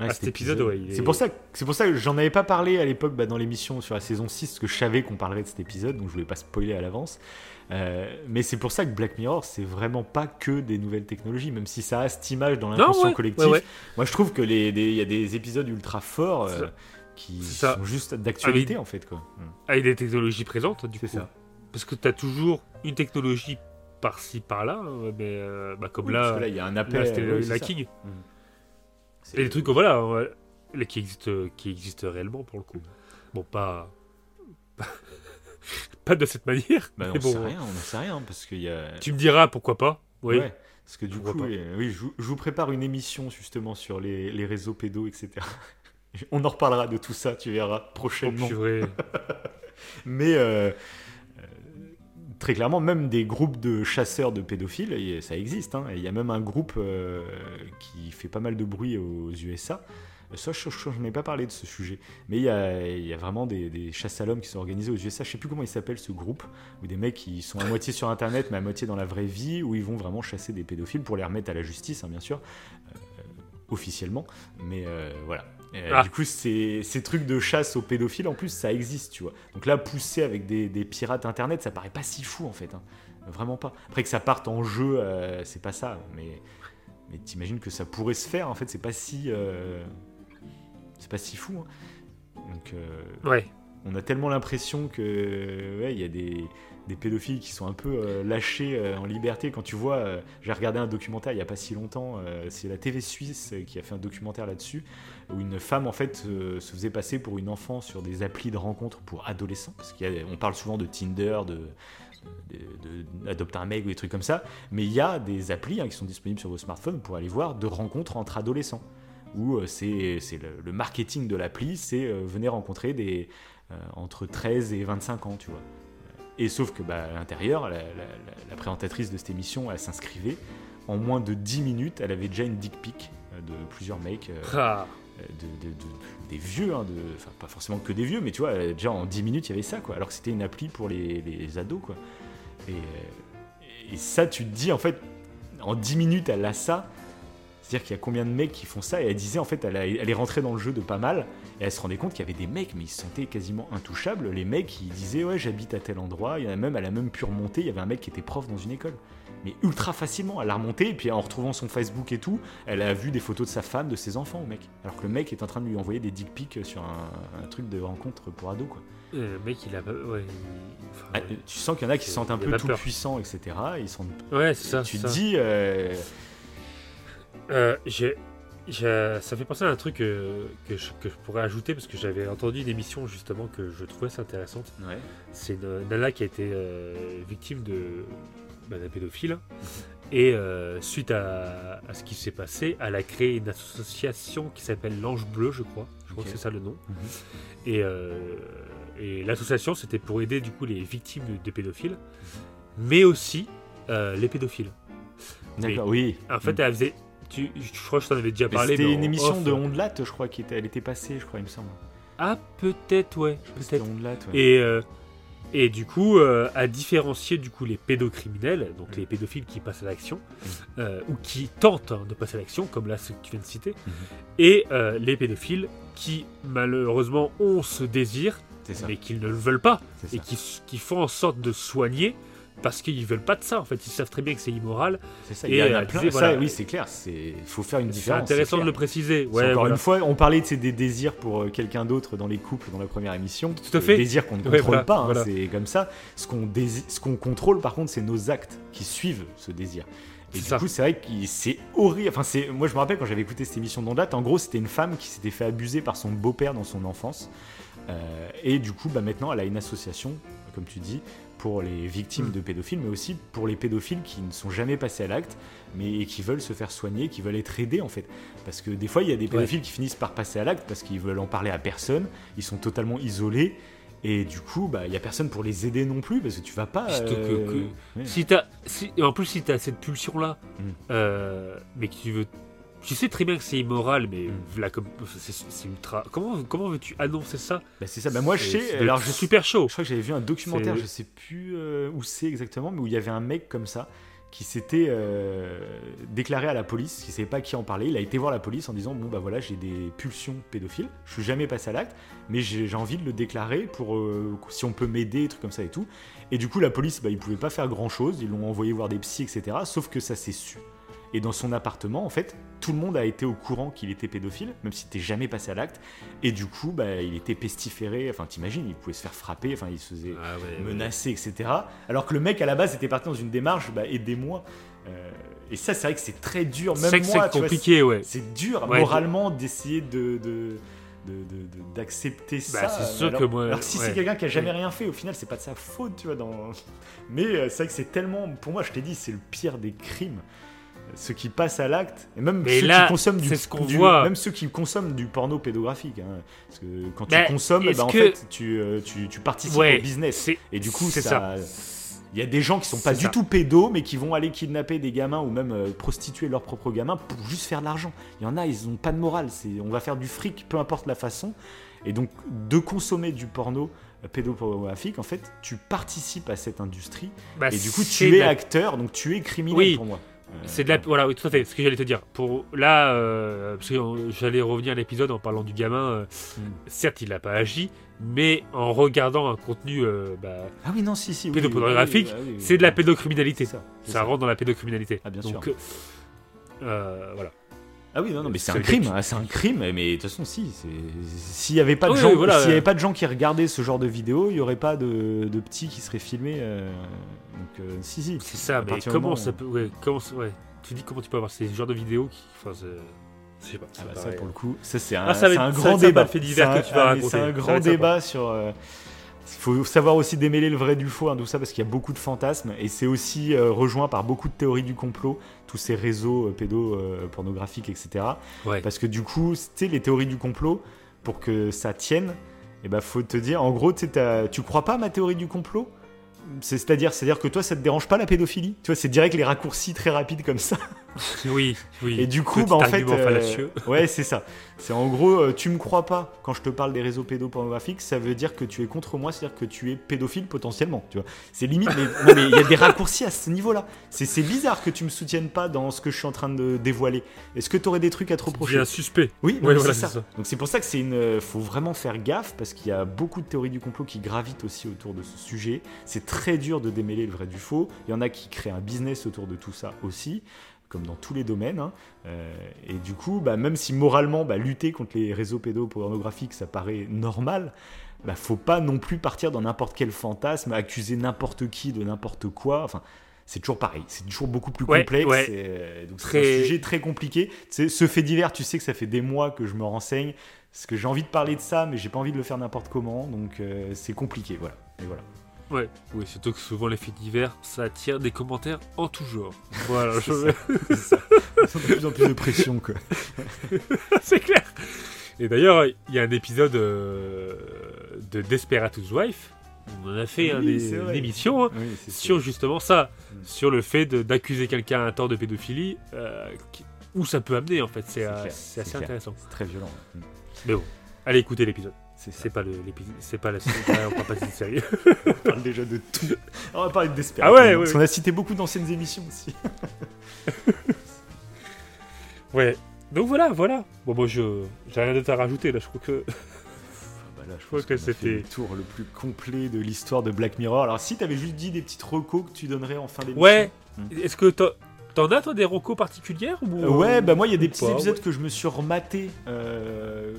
Ouais, ah, cet épisode, ouais, est- C'est pour ça, que- c'est pour ça que j'en avais pas parlé à l'époque bah, dans l'émission sur la saison 6, parce que je savais qu'on parlerait de cet épisode, donc je voulais pas spoiler à l'avance. Euh, mais c'est pour ça que Black Mirror, c'est vraiment pas que des nouvelles technologies, même si ça a cette image dans l'inconscient ouais, collectif. Moi, je trouve que il y a des épisodes ultra forts euh. Qui ça. sont juste d'actualité Ah, en fait, quoi. Mm. Avec des technologies présentes, du coup. Ça. Parce que t'as toujours une technologie par-ci, par-là. hein, Mais euh, bah, comme Oui, là, que il y a un là, appel. c'était c'est la. King. C'est- Et des trucs, voilà, ouais, là, qui existent, qui existent réellement pour le coup. Bon, pas. [laughs] pas de cette manière. Bah, on mais bon, sait rien, on sait rien, parce qu'il y a. tu me diras pourquoi pas. Oui. Ouais, parce que du coup, oui, oui, je, vous- je vous prépare une émission justement sur les, les réseaux pédos, etc. On en reparlera de tout ça, tu verras prochainement. [laughs] Mais euh, euh, très clairement, même des groupes de chasseurs de pédophiles, et ça existe. hein. Et Il y a même un groupe euh, qui fait pas mal de bruit aux USA. Ça, je je- je n'ai pas parlé de ce sujet. Mais il y a, il y a vraiment des, des chasses à l'homme qui sont organisées aux USA. Je sais plus comment il s'appelle ce groupe. Où des mecs qui sont à moitié sur Internet, mais à moitié dans la vraie vie, où ils vont vraiment chasser des pédophiles pour les remettre à la justice, hein, bien sûr. Euh, officiellement. Mais euh, voilà. Euh, Ah. Du coup, ces, ces trucs de chasse aux pédophiles, en plus, ça existe, tu vois. Donc là, pousser avec des, des pirates internet, ça paraît pas si fou, en fait. hein. Vraiment pas. Après que ça parte en jeu, euh, c'est pas ça. Mais, mais t'imagines que ça pourrait se faire, en fait, c'est pas si. euh, c'est pas si fou. hein. Donc. euh, Ouais. on a tellement l'impression que ouais, il y a des, des pédophiles qui sont un peu euh, lâchés euh, en liberté. Quand tu vois, euh, j'ai regardé un documentaire il y a pas si longtemps, c'est la TV suisse qui a fait un documentaire là-dessus, où une femme en fait se faisait passer pour une enfant sur des applis de rencontres pour adolescents, parce qu'on parle souvent de Tinder, de d'adopter un mec ou des trucs comme ça, mais il y a des applis hein, qui sont disponibles sur vos smartphones pour aller voir de rencontres entre adolescents, où c'est le, le marketing de l'appli, c'est venez rencontrer des entre 13 et 25 ans, tu vois. Et sauf que bah, à l'intérieur, la, la- la- la présentatrice de cette émission, elle s'inscrivait. En moins de 10 minutes, elle avait déjà une dick pic euh, de plusieurs mecs, euh, Ah. de, de- de- des vieux, hein, enfin pas forcément que des vieux, mais tu vois, euh, déjà en 10 minutes, il y avait ça, quoi. Alors que c'était une appli pour les, les ados, quoi. Et, euh, et ça, tu te dis, en fait, en 10 minutes, elle a ça. C'est-à-dire qu'il y a combien de mecs qui font ça Et elle disait, en fait, elle, a- elle est rentrée dans le jeu de pas mal. Et elle se rendait compte qu'il y avait des mecs, mais ils se sentaient quasiment intouchables. Les mecs, ils disaient, ouais, j'habite à tel endroit. Il y en a même, elle a même pu remonter. Il y avait un mec qui était prof dans une école. Mais ultra facilement. Elle a remonté, et puis en retrouvant son Facebook et tout, elle a vu des photos de sa femme, de ses enfants au mec. Alors que le mec est en train de lui envoyer des dick pics sur un, un truc de rencontre pour ados, quoi. Euh, Le mec, il a. Ouais. il- enfin, Ah, ouais. tu sens qu'il y en a qui se sentent un peu tout peur. puissants, etc. Ils sont... Ouais, c'est ça. tu te dis, euh, Euh, ça fait penser à un truc euh, que, je, que je pourrais ajouter parce que j'avais entendu une émission justement que je trouvais assez intéressante. ouais. C'est une nana qui a été euh, victime de bah, d'un pédophile et euh, suite à, à ce qui s'est passé, elle a créé une association qui s'appelle l'Ange Bleu, je crois. Je crois que c'est ça le nom. Mhm. Et, et l'association, c'était pour aider du coup les victimes de, de pédophiles, mais aussi les pédophiles. D'accord, oui. En fait, elle faisait. Tu, je crois que je t'en avais déjà parlé. C'était une émission off. de Ondelat, je crois, qui était, elle était passée, je crois, il me semble. Ah, peut-être, ouais. Peut-être. Et, euh, Et du coup, euh, à différencier du coup les pédocriminels, donc les pédophiles qui passent à l'action, euh, ou qui tentent hein, de passer à l'action, comme là ce que tu viens de citer, et euh, les pédophiles qui malheureusement ont ce désir, mais qu'ils ne le veulent pas, et qui font en sorte de soigner parce qu'ils veulent pas de ça. En fait, ils savent très bien que c'est immoral. C'est ça. Et, Il y en a euh, plein. disait, ça, oui, c'est clair. C'est, il faut faire une C'est différence. intéressant c'est de le préciser. Ouais, encore voilà. une fois, on parlait de des désirs pour euh, quelqu'un d'autre dans les couples dans la première émission. Tout à fait. Des désirs qu'on ne [laughs] Ouais, contrôle voilà, pas, hein, c'est comme ça. Ce qu'on, ce qu'on contrôle, par contre, c'est nos actes qui suivent ce désir. Et du ça. coup, c'est vrai que c'est horrible. Enfin, c'est... Moi, je me rappelle quand j'avais écouté cette émission d'Ondate, en gros, c'était une femme qui s'était fait abuser par son beau-père dans son enfance. Euh, et du coup, bah, maintenant, elle a une association, comme tu dis, pour les victimes Mm. de pédophiles, mais aussi pour les pédophiles qui ne sont jamais passés à l'acte, mais qui veulent se faire soigner, qui veulent être aidés en fait. Parce que des fois, il y a des pédophiles qui finissent par passer à l'acte parce qu'ils veulent en parler à personne, ils sont totalement isolés. Et du coup, bah, il n'y a personne pour les aider non plus, parce que tu vas pas. Que- euh, que- ouais. Si si, en plus, si tu as cette pulsion-là, Mm. euh, mais que tu veux. Tu sais très bien que c'est immoral, mais Mm. comme c'est, ultra. Comment, comment veux-tu annoncer ça? Bah, c'est ça. Bah, moi, je sais. Alors, je super chaud. Je crois que j'avais vu un documentaire, je sais plus euh, où c'est exactement, mais où il y avait un mec comme ça qui s'était euh, déclaré à la police, qui savait pas qui en parler. Il a été voir la police en disant bon bah voilà j'ai des pulsions pédophiles, je suis jamais passé à l'acte, mais j'ai j'ai envie de le déclarer pour euh, si on peut m'aider, trucs comme ça et tout. Et du coup la police bah ils pouvaient pas faire grand chose, ils l'ont envoyé voir des psys etc. Sauf que ça s'est su. Et dans son appartement, en fait, tout le monde a été au courant qu'il était pédophile, même s'il n'était jamais passé à l'acte. Et du coup, bah, il était pestiféré. Enfin, t'imagines, il pouvait se faire frapper. Enfin, il se faisait Ah ouais, ouais. menacé, etc. Alors que le mec à la base était parti dans une démarche, bah, aidez-moi. Euh, et ça, c'est vrai que c'est très dur. C'est Même que moi, c'est vois, compliqué, ouais. c'est dur Ouais, moralement d'essayer de. de- de- de- de- d'accepter Bah, ça c'est sûr alors, que moi- alors si ouais. c'est quelqu'un qui a jamais rien fait au final c'est pas de sa faute tu vois dans [laughs] mais euh, c'est vrai que c'est tellement pour moi je t'ai dit c'est le pire des crimes ceux qui passent à l'acte et même Mais ceux là, qui consomment du, c'est ce qu'on du- voit. même ceux qui consomment du porno pédographique hein. parce que quand Bah, tu consommes bah, en que- fait tu, euh, tu, tu participes Ouais, au business et du coup c'est ça, il y a des gens qui sont pas du ça. tout pédos, mais qui vont aller kidnapper des gamins ou même euh, prostituer leurs propres gamins pour juste faire de l'argent. Il y en a, ils ont pas de morale. C'est, on va faire du fric, peu importe la façon. Et donc, de consommer du porno euh, pédopornographique, en fait, tu participes à cette industrie. Bah, et du coup, tu es la- acteur, donc tu es criminel Oui. pour moi. C'est de la, voilà, oui, tout à fait, ce que j'allais te dire. Pour là, euh, parce que j'allais revenir à l'épisode en parlant du gamin. euh, Mm. Certes, il n'a pas agi, mais en regardant un contenu euh, bah, Ah oui, non, si, si. oui, pédopornographique, oui, oui, oui, oui. c'est de la pédocriminalité. C'est ça. c'est Ça ça. rentre dans la pédocriminalité. Ah, bien Donc, sûr. euh, euh, voilà. Ah oui, non, non, mais c'est C'est un crime, hein, c'est un crime, mais de toute façon, si. S'il n'y avait, pas de Oui, gens- oui, voilà, y avait pas de gens qui regardaient ce genre de vidéos, il n'y aurait pas de, de petits qui seraient filmés. euh, donc, euh, si, si. C'est ça, mais comment moment ça peut. Ouais, comment, ouais. Tu dis comment tu peux avoir ces genres de vidéos qui. Enfin, je sais pas. Ah bah ça, pour le coup, ça, c'est un, Ah, un grand débat. C'est un- ah, un grand débat sur. euh, Il faut savoir aussi démêler le vrai du faux, hein, tout ça, parce qu'il y a beaucoup de fantasmes, et c'est aussi euh, rejoint par beaucoup de théories du complot, tous ces réseaux euh, pédopornographiques, etc. Ouais. Parce que du coup, tu sais, les théories du complot, pour que ça tienne, eh ben, faut te dire, en gros, tu crois pas à ma théorie du complot? C'est- C'est-à-dire, c'est-à-dire que toi, ça te dérange pas la pédophilie? Tu vois, c'est direct les raccourcis très rapides comme ça. [laughs] Oui, oui. Et du coup, bah, en fait, euh, fallacieux. [laughs] ouais, c'est ça. C'est en gros, euh, tu me crois pas quand je te parle des réseaux pédopornographiques, ça veut dire que tu es contre moi, c'est-à-dire que tu es pédophile potentiellement. Tu vois, c'est limite. Mais il y a des raccourcis à ce niveau-là. C'est bizarre que tu me soutiennes pas dans ce que je suis en train de dévoiler. Est-ce que tu aurais des trucs à te reprocher J'ai un suspect. Oui, Ouais, mais voilà, c'est ça. Donc c'est pour ça que c'est une, euh, faut vraiment faire gaffe parce qu'il y a beaucoup de théories du complot qui gravitent aussi autour de ce sujet. C'est très dur de démêler le vrai du faux. Il y en a qui créent un business autour de tout ça aussi, comme dans tous les domaines. hein. Euh, et du coup, bah, même si moralement, bah, lutter contre les réseaux pédopornographiques, ça paraît normal. Bah, faut pas non plus partir dans n'importe quel fantasme, accuser n'importe qui de n'importe quoi. Enfin, c'est toujours pareil. C'est toujours beaucoup plus Ouais, complexe. ouais. et, euh, donc c'est Très- un sujet très compliqué. Ce fait divers, tu sais que ça fait des mois que je me renseigne. Parce que j'ai envie de parler de ça, mais j'ai pas envie de le faire n'importe comment. Donc euh, c'est compliqué. Voilà. Et voilà. Ouais, oui, surtout que souvent les faits divers, ça attire des commentaires en tout genre. Voilà, je... [laughs] C'est ça. de plus en plus de pression, quoi. [laughs] c'est clair. Et d'ailleurs, il y a un épisode euh, de Desperate Housewife. On en a fait Oui, un des- c'est vrai. une émission hein, Oui, sur justement ça, Mm. sur le fait de- d'accuser quelqu'un à tort de pédophilie, euh, qui- où ça peut amener en fait. C'est euh, assez clair. intéressant. c'est très violent. Mm. Mais bon, allez écouter l'épisode. C'est pas le- c'est pas la [laughs] ouais, on parle pas de cette série. On parle déjà de tout. On va parler de Desperate. Ah ouais, ouais, parce qu'on a cité beaucoup d'anciennes émissions aussi. [laughs] ouais. Donc voilà, voilà. Bon, moi, je j'ai rien d'autre à rajouter là. Je crois que Ah bah là, je crois que c'était- le tour le plus complet de l'histoire de Black Mirror. Alors, si t'avais juste dit des petites recos que tu donnerais en fin d'émission. ouais. Hmm. Est-ce que t'en, as toi des recos particulières ou Euh, ouais, bah moi, il y a des petits épisodes ouais. que je me suis rematé. euh,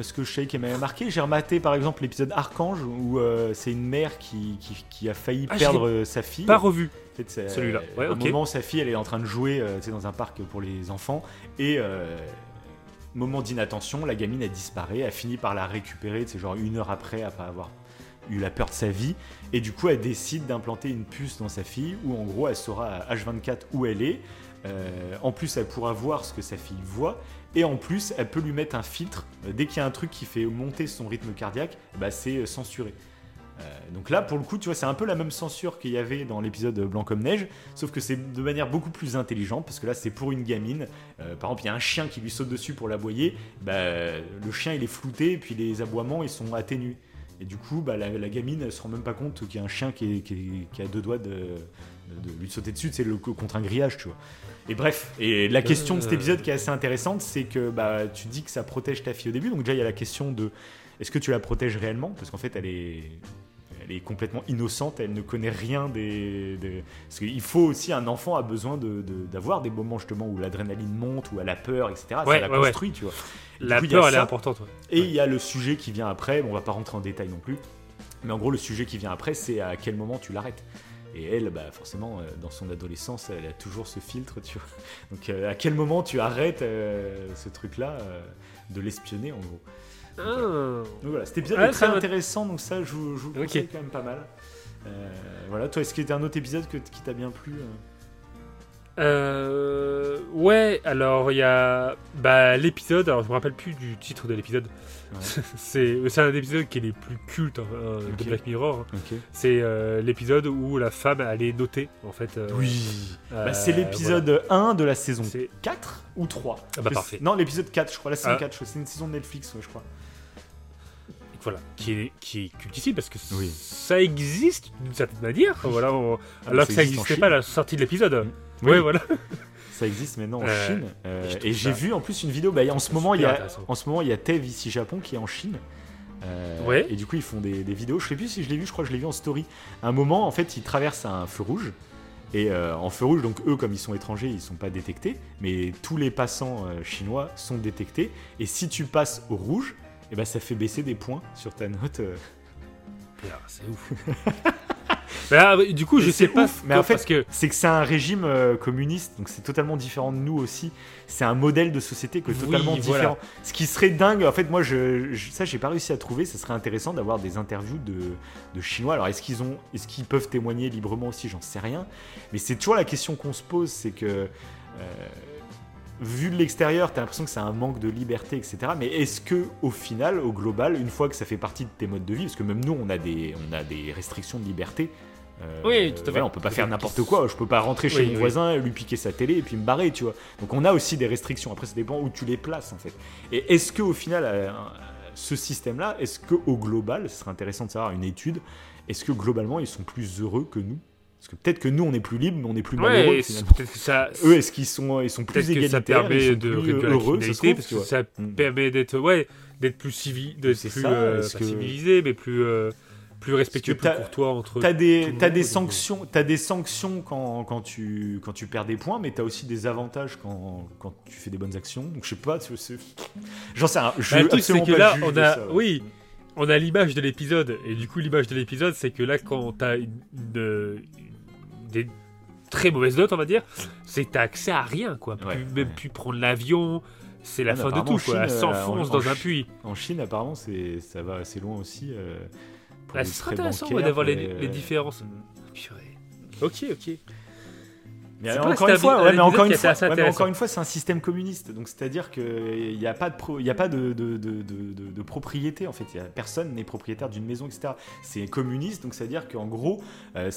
parce que je sais qu'elle m'avait marqué. J'ai rematé par exemple l'épisode Archange où euh, c'est une mère qui, qui, qui a failli Ah, perdre euh, sa fille. Pas revu. Celui-là. Ouais, à un ok. moment, sa fille, elle est en train de jouer euh, dans un parc pour les enfants. Et euh, moment d'inattention, la gamine, elle disparaît. Elle finit par la récupérer, c'est genre une heure après, après avoir eu la peur de sa vie. Et du coup, elle décide d'implanter une puce dans sa fille où, en gros, elle saura à H24 où elle est. Euh, en plus, elle pourra voir ce que sa fille voit. Et en plus, elle peut lui mettre un filtre. Euh, Dès qu'il y a un truc qui fait monter son rythme cardiaque, bah, c'est euh, censuré. Euh, donc là, pour le coup, tu vois, c'est un peu la même censure qu'il y avait dans l'épisode Blanc comme neige, sauf que c'est de manière beaucoup plus intelligente, parce que là, c'est pour une gamine. Par exemple, il y a un chien qui lui saute dessus pour l'aboyer, bah, le chien, il est flouté, et puis les aboiements, ils sont atténués. Et du coup, bah, la, gamine, elle se rend même pas compte qu'il y a un chien qui, a deux doigts de, de- de lui sauter dessus, c'est contre un grillage, tu vois. Et bref, et la question de cet Euh. épisode qui est assez intéressante, c'est que bah, tu dis que ça protège ta fille au début, donc déjà il y a la question de est-ce que tu la protèges réellement? Parce qu'en fait, elle est, elle est complètement innocente, elle ne connaît rien des. des- Parce qu'il faut aussi, un enfant a besoin de- de- d'avoir des moments justement où l'adrénaline monte, où elle a peur, etc. Ouais, ça la ouais, ouais. construit, tu vois. Et La coup, peur, elle est ça. importante. ouais. Et il y a le sujet qui vient après, bon, on va pas rentrer en détail non plus, mais en gros, le sujet qui vient après, c'est à quel moment tu l'arrêtes. Et elle, bah, forcément, euh, dans son adolescence, elle a toujours ce filtre, tu vois. [laughs] Donc, euh, à quel moment tu arrêtes euh, ce truc-là de l'espionner, en gros? Ah. Donc voilà, cet épisode Ouais, est très intéressant, donc ça, je vous, je vous le Ok. conseille quand même pas mal. Voilà, toi, est-ce qu'il y a un autre épisode que- qui t'a bien plu euh ouais, alors il y a bah, l'épisode, alors je me rappelle plus du titre de l'épisode. Ouais. [laughs] c'est un épisode qui est les plus cultes hein, de Black Mirror. Ok. C'est euh, l'épisode où la femme elle est notée en fait. euh, Oui. euh, Bah, c'est l'épisode 1 de la saison voilà. C'est 4 ou 3 Ah bah, parfait. Non, l'épisode 4, je crois. La saison Ah. 4, je crois. c'est une saison de Netflix, ouais, je crois. voilà, qui est qui est cultissime parce que Oui. ça existe d'une certaine manière. Voilà, on- Ah, alors que ça n'existait pas à la sortie de l'épisode. Oui. Ouais, voilà. [laughs] Ça existe maintenant en Euh, Chine. euh, et j'ai vu en plus une vidéo. Bah, en ce moment, il y a, en ce moment, il y a Tev ici Japon qui est en Chine. Euh, Ouais. Et du coup, ils font des, des vidéos. Je sais plus si je l'ai vu. Je crois que je l'ai vu en story. À un moment, en fait, ils traversent un feu rouge. Et en feu rouge, donc eux, comme ils sont étrangers, ils sont pas détectés. Mais tous les passants chinois sont détectés. Et si tu passes au rouge, et ben ça fait baisser des points sur ta note. C'est ouf. [laughs] Là, du coup, je sais pas. mais en fait, C'est que c'est un régime euh, communiste, donc c'est totalement différent de nous aussi. C'est un modèle de société totalement différent. Ce qui serait dingue, en fait, moi, je, je- ça, j'ai pas réussi à trouver. Ça serait intéressant d'avoir des interviews de, de Chinois. Alors, est-ce qu'ils ont, est-ce qu'ils peuvent témoigner librement aussi? J'en sais rien. Mais c'est toujours la question qu'on se pose, c'est que euh, vu de l'extérieur, t'as l'impression que c'est un manque de liberté, etc. Mais est-ce que, au final, au global, une fois que ça fait partie de tes modes de vie, parce que même nous, on a des, on a des restrictions de liberté. euh, Oui, tout à fait. voilà, on peut pas faire n'importe quoi. Je peux pas rentrer chez Oui, mon oui. voisin, lui piquer sa télé et puis me barrer, tu vois. Donc on a aussi des restrictions. Après, ça dépend où tu les places, en fait. Et est-ce que au final, euh, ce système-là, est-ce que au global, ce serait intéressant de savoir une étude, est-ce que globalement, ils sont plus heureux que nous Parce que peut-être que nous, on est plus libre, mais on est plus malheureux. ouais, peut-être que ça. [laughs] Eux, est-ce qu'ils sont, ils sont plus Peut-être que ça égalitaires permet ils sont de plus la heureux, ça parce que ça Mm. permet d'être ouais, d'être plus C'est plus euh, que- civilisé, mais plus euh, plus respectueux, plus courtois entre. T'as des, monde, des sanctions, t'as des sanctions quand, quand, tu, quand tu perds des points, mais t'as aussi des avantages quand, quand tu fais des bonnes actions. Donc je sais pas, j'en sais rien. Je Bah, le truc, c'est que là, on a- ça, oui. On a l'image de l'épisode, et du coup, l'image de l'épisode, c'est que là, quand t'as une, une- des très mauvaises notes, on va dire, c'est t'as accès à rien, quoi. Ouais, Plus- même ouais. plus prendre l'avion, c'est la fin de apparemment, tout, quoi. en Elle s'enfonce euh, en- dans un puits. En Chine, apparemment, c'est, ça va assez loin aussi. euh, pour Bah, les ce serait frais intéressant bancaires, d'avoir les, les euh, différences. Purée. Ok, ok. Mais encore une fois, ouais, mais encore une fois, ouais, mais encore une fois, c'est un système communiste. Donc c'est-à-dire qu'il n'y a pas de, pro- il y a pas de, de, de, de- de- de propriété en fait. Il y a personne n'est propriétaire d'une maison, etc. C'est communiste, donc c'est-à-dire qu'en gros, euh,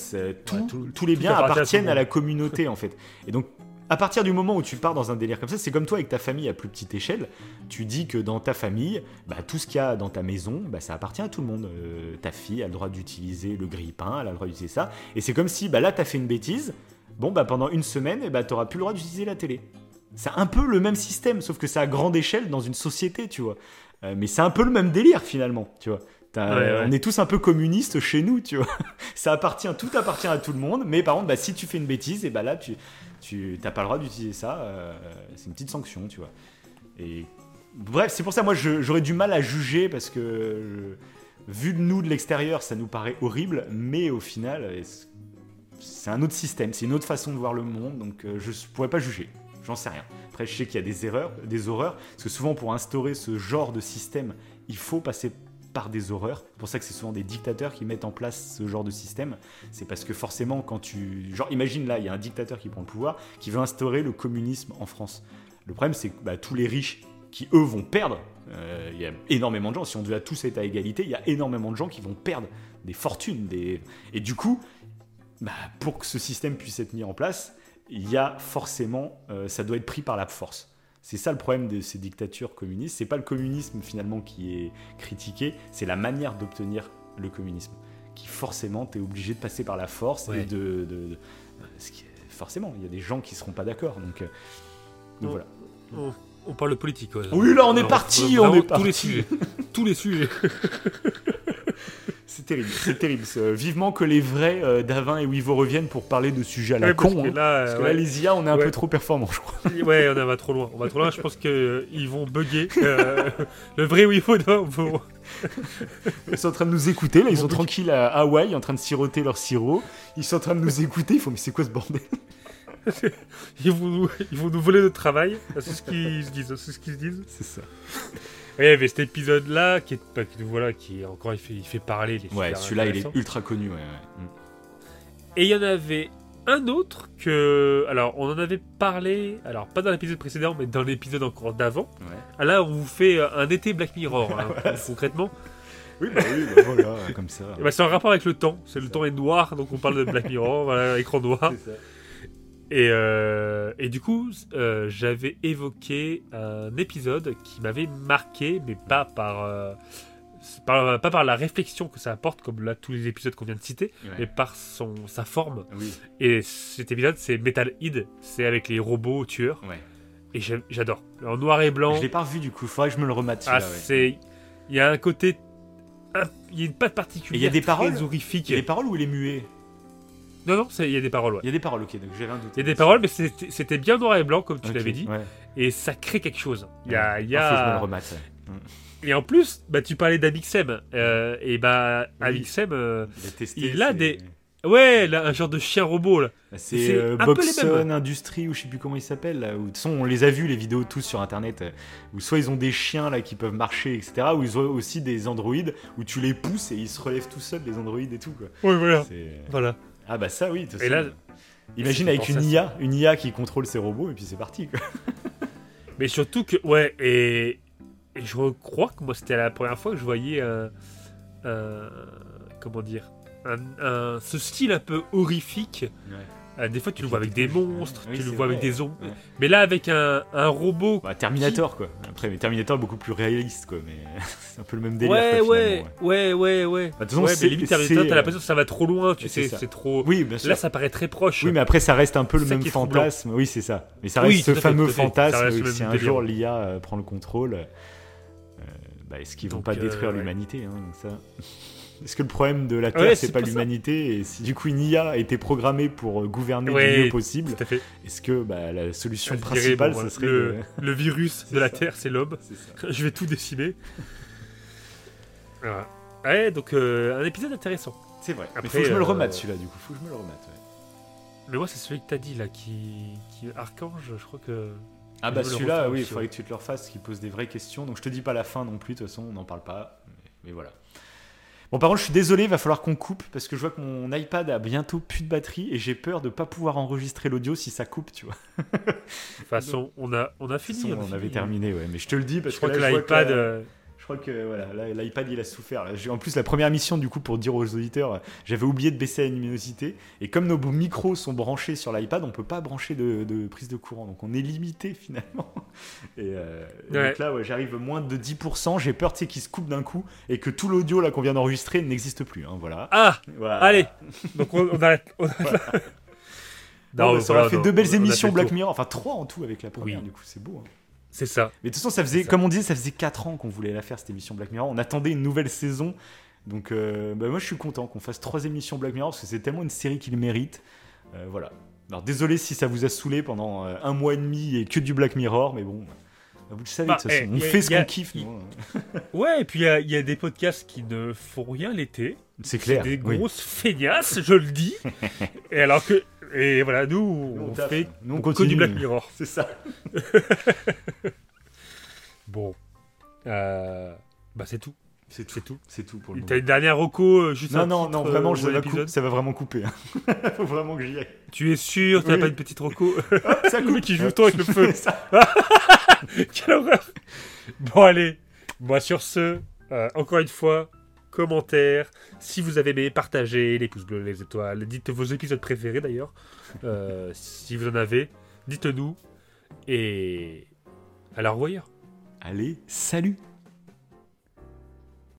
tout- tous les tout biens à appartiennent à, la communauté en fait. Et donc à partir du moment où tu pars dans un délire comme ça, c'est comme toi avec ta famille à plus petite échelle. Tu dis que dans ta famille, bah, tout ce qu'il y a dans ta maison, bah, ça appartient à tout le monde. Euh, ta fille a le droit d'utiliser le grille-pain, elle a le droit d'utiliser ça. Et c'est comme si bah, là, t'as fait une bêtise. Bon, bah, pendant une semaine, eh bah, t'auras plus le droit d'utiliser la télé. C'est un peu le même système, sauf que c'est à grande échelle dans une société, tu vois. Euh, mais c'est un peu le même délire finalement, tu vois. On est tous un peu communistes chez nous, tu vois. [laughs] Ça appartient, tout appartient à tout le monde, mais par contre, bah, si tu fais une bêtise, et bah là, tu, tu n'as pas le droit d'utiliser ça. Euh, c'est une petite sanction, tu vois. Et bref, c'est pour ça, moi, j'aurais du mal à juger parce que vu de nous de l'extérieur, ça nous paraît horrible, mais au final, c'est un autre système, c'est une autre façon de voir le monde, donc euh, je ne pourrais pas juger. J'en sais rien. Après, je sais qu'il y a des erreurs, des horreurs, parce que souvent, pour instaurer ce genre de système, il faut passer par des horreurs. C'est pour ça que c'est souvent des dictateurs qui mettent en place ce genre de système. C'est parce que forcément, quand tu. Genre, imagine là, il y a un dictateur qui prend le pouvoir, qui veut instaurer le communisme en France. Le problème, c'est que bah, tous les riches qui, eux, vont perdre. Euh, il y a énormément de gens, si on devait tous être à égalité, il y a énormément de gens qui vont perdre des fortunes. Des... Et du coup, bah, pour que ce système puisse être mis en place, il y a forcément, euh, ça doit être pris par la force. C'est ça le problème de ces dictatures communistes. C'est pas le communisme finalement qui est critiqué, c'est la manière d'obtenir le communisme. Qui forcément, tu es obligé de passer par la force et de. forcément, il y a des gens qui seront pas d'accord. Donc, euh, voilà. On, parle de politique. Oui, là, on est parti. On, est parti. Tous les sujets. tous les sujets. [laughs] C'est terrible, c'est terrible. vivement que les vrais euh, Davin et Wivo reviennent pour parler de sujets à la con. Parce, que, hein. là, les IA, on est un peu trop performants, je crois. [laughs] Ouais, on va trop loin. On va trop loin. Je pense qu'ils euh, vont bugger. Euh, [laughs] le vrai Wivo, non, Ils sont en train de nous écouter. Là, ils sont tranquilles à Hawaï, en train de siroter leur sirop. Ils sont en train de nous écouter. Ils font, mais c'est quoi ce bordel? [laughs] Ils, vont, ils vont nous voler notre travail. C'est ce qu'ils se disent. C'est ce qu'ils se disent. C'est ça. Il y avait cet épisode-là qui est, voilà, qui encore il fait, il fait parler. ouais, celui-là il est ultra connu. Ouais, mm. Et il y en avait un autre que, alors on en avait parlé, alors pas dans l'épisode précédent, mais dans l'épisode encore d'avant. Ouais. Là, on vous fait un été Black Mirror, hein, [laughs] concrètement. Oui, bah oui, bah voilà, comme ça. Bah, [laughs] c'est en rapport avec le temps. C'est le temps est noir, donc on parle de Black Mirror, [laughs] voilà, écran noir. C'est ça. Et, euh, et, du coup, euh, j'avais évoqué un épisode qui m'avait marqué, mais pas par, euh, pas par la réflexion que ça apporte, comme là tous les épisodes qu'on vient de citer, mais par son, sa forme. Et cet épisode, c'est Metal Head, c'est avec les robots tueurs. Et j'adore. En noir et blanc. Je l'ai pas revu du coup, faudrait que je me le remette. Ah, c'est. Il y a un côté. Il y a une patte particulière. Il y a des paroles. Horrifiques. Il y a des paroles où il est muet non, non, il y a des paroles, ouais. Il y a des paroles, ok, donc j'ai rien doute. Il y a des paroles, mais c'était bien noir et blanc, comme tu l'avais dit. Et ça crée quelque chose. Il y a. Y a... Remette, Et en plus, bah, tu parlais d'Amixem. Euh, et bah, Amixem, euh, il, a des. Ouais, là, un genre de chien robot là. Bah, c'est euh, Boxon Industrie ou je sais plus comment il s'appelle. De toute façon, on les a vus les vidéos tous sur internet. Euh, où soit ils ont des chiens là qui peuvent marcher, etc. Ou ils ont aussi des androïdes où tu les pousses et ils se relèvent tout seuls, les androïdes et tout quoi. Ouais, voilà. Voilà. Ah bah ça oui. Et là, imagine avec une IA, une IA qui contrôle ses robots et puis c'est parti. Quoi. [laughs] Mais surtout que ouais et, je crois que moi c'était la première fois que je voyais un, comment dire un, ce style un peu horrifique. Euh, des fois, tu le vois avec des monstres, tu le vois avec des zombies. Mais là, avec un, un robot. Bah, Terminator, quoi. Après, mais Terminator beaucoup plus réaliste, quoi. Mais [laughs] c'est un peu le même délire. Ouais, ouais, ouais, ouais, ouais. Bah, ouais, mais limite, Terminator, t'as l'impression que ça va trop loin, tu sais, c'est trop. Oui, bien sûr. Là, ça paraît très proche. Oui, mais après, ça reste un peu le même fantasme. Oui, c'est ça. Mais ça reste ce fameux fantasme. Si un jour l'IA euh, prend le contrôle, euh, bah, est-ce qu'ils vont pas détruire l'humanité hein, ça? Est-ce que le problème de la Terre, c'est pas, l'humanité Et si du coup une IA a été programmée pour euh, gouverner le mieux possible, est-ce que bah, la solution principale, ce serait. Le, virus [laughs] de la Terre, c'est l'homme. [laughs] Je vais tout décimer. voilà. Ouais, donc euh, un épisode intéressant. C'est vrai. Après, faut que je me le remette euh, celui-là, du coup. Faut que je me le remette. Mais moi, c'est celui que t'as dit là, qui... qui. Archange, je crois que. Ah bah celui-là, oui, il faudrait que tu te le refasses, qui pose des vraies questions. Donc je te dis pas la fin non plus, de toute façon, on n'en parle pas. mais voilà. Bon, par contre, je suis désolé, il va falloir qu'on coupe parce que je vois que mon iPad a bientôt plus de batterie et j'ai peur de pas pouvoir enregistrer l'audio si ça coupe, tu vois. de toute façon, on a, on a fini. on, avait terminé, ouais. Mais je te le dis parce je que, crois que l'iPad. Je crois que voilà, là, l'iPad il a souffert. En plus, la première mission, du coup, pour dire aux auditeurs, j'avais oublié de baisser la luminosité. Et comme nos micros sont branchés sur l'iPad, on peut pas brancher de, de prise de courant. Donc on est limité [laughs] finalement. Et, euh, Ouais. donc là, ouais, j'arrive moins de 10%. J'ai peur, qu'il se coupe d'un coup et que tout l'audio là qu'on vient d'enregistrer n'existe plus. hein, voilà. Ah Voilà. Allez Donc on, on arrête. on [laughs] arrête là. Non, Non, mais ça voilà, aurait fait non, deux belles émissions Black. Mirror, enfin trois en tout avec la première, Oui. du coup c'est beau. hein. C'est ça. Mais de toute façon, ça faisait, ça. comme on disait, ça faisait 4 ans qu'on voulait la faire cette émission Black Mirror. On attendait une nouvelle saison. Donc euh, bah, moi je suis content qu'on fasse trois émissions Black Mirror parce que c'est tellement une série qu'il mérite. Euh, voilà. Alors désolé si ça vous a saoulé pendant euh, un mois et demi et que du Black Mirror, mais bon, bah, vous le savez Bah, de toute façon. eh, on a- fait ce qu'on kiffe. y- hein. [laughs] Ouais, et puis il y a- il y, a des podcasts qui ne font rien l'été. C'est C'est clair. des oui. grosses feignasses, je le dis. et alors que. Et voilà, nous, Nous, on fait Nous, on continue. du Black Mirror. C'est ça. [laughs] Bon. Euh, bah, c'est tout. C'est tout. C'est tout. C'est tout pour le T'as une dernière reco euh, juste Non, non, titre, non, vraiment, euh, ça couper- ça va vraiment couper. hein. [laughs] Faut vraiment que j'y aille. Tu es sûr T'as pas une petite reco [laughs] Ça Le coupe. mec qui joue tout avec le feu. Ça. Quelle horreur Bon, allez. Moi, sur ce, euh, encore une fois, commentaires. Si vous avez aimé, partagez les pouces bleus, les étoiles. Dites vos épisodes préférés d'ailleurs. Euh, si vous en avez, dites-nous. Et à la revoyeur. Allez, salut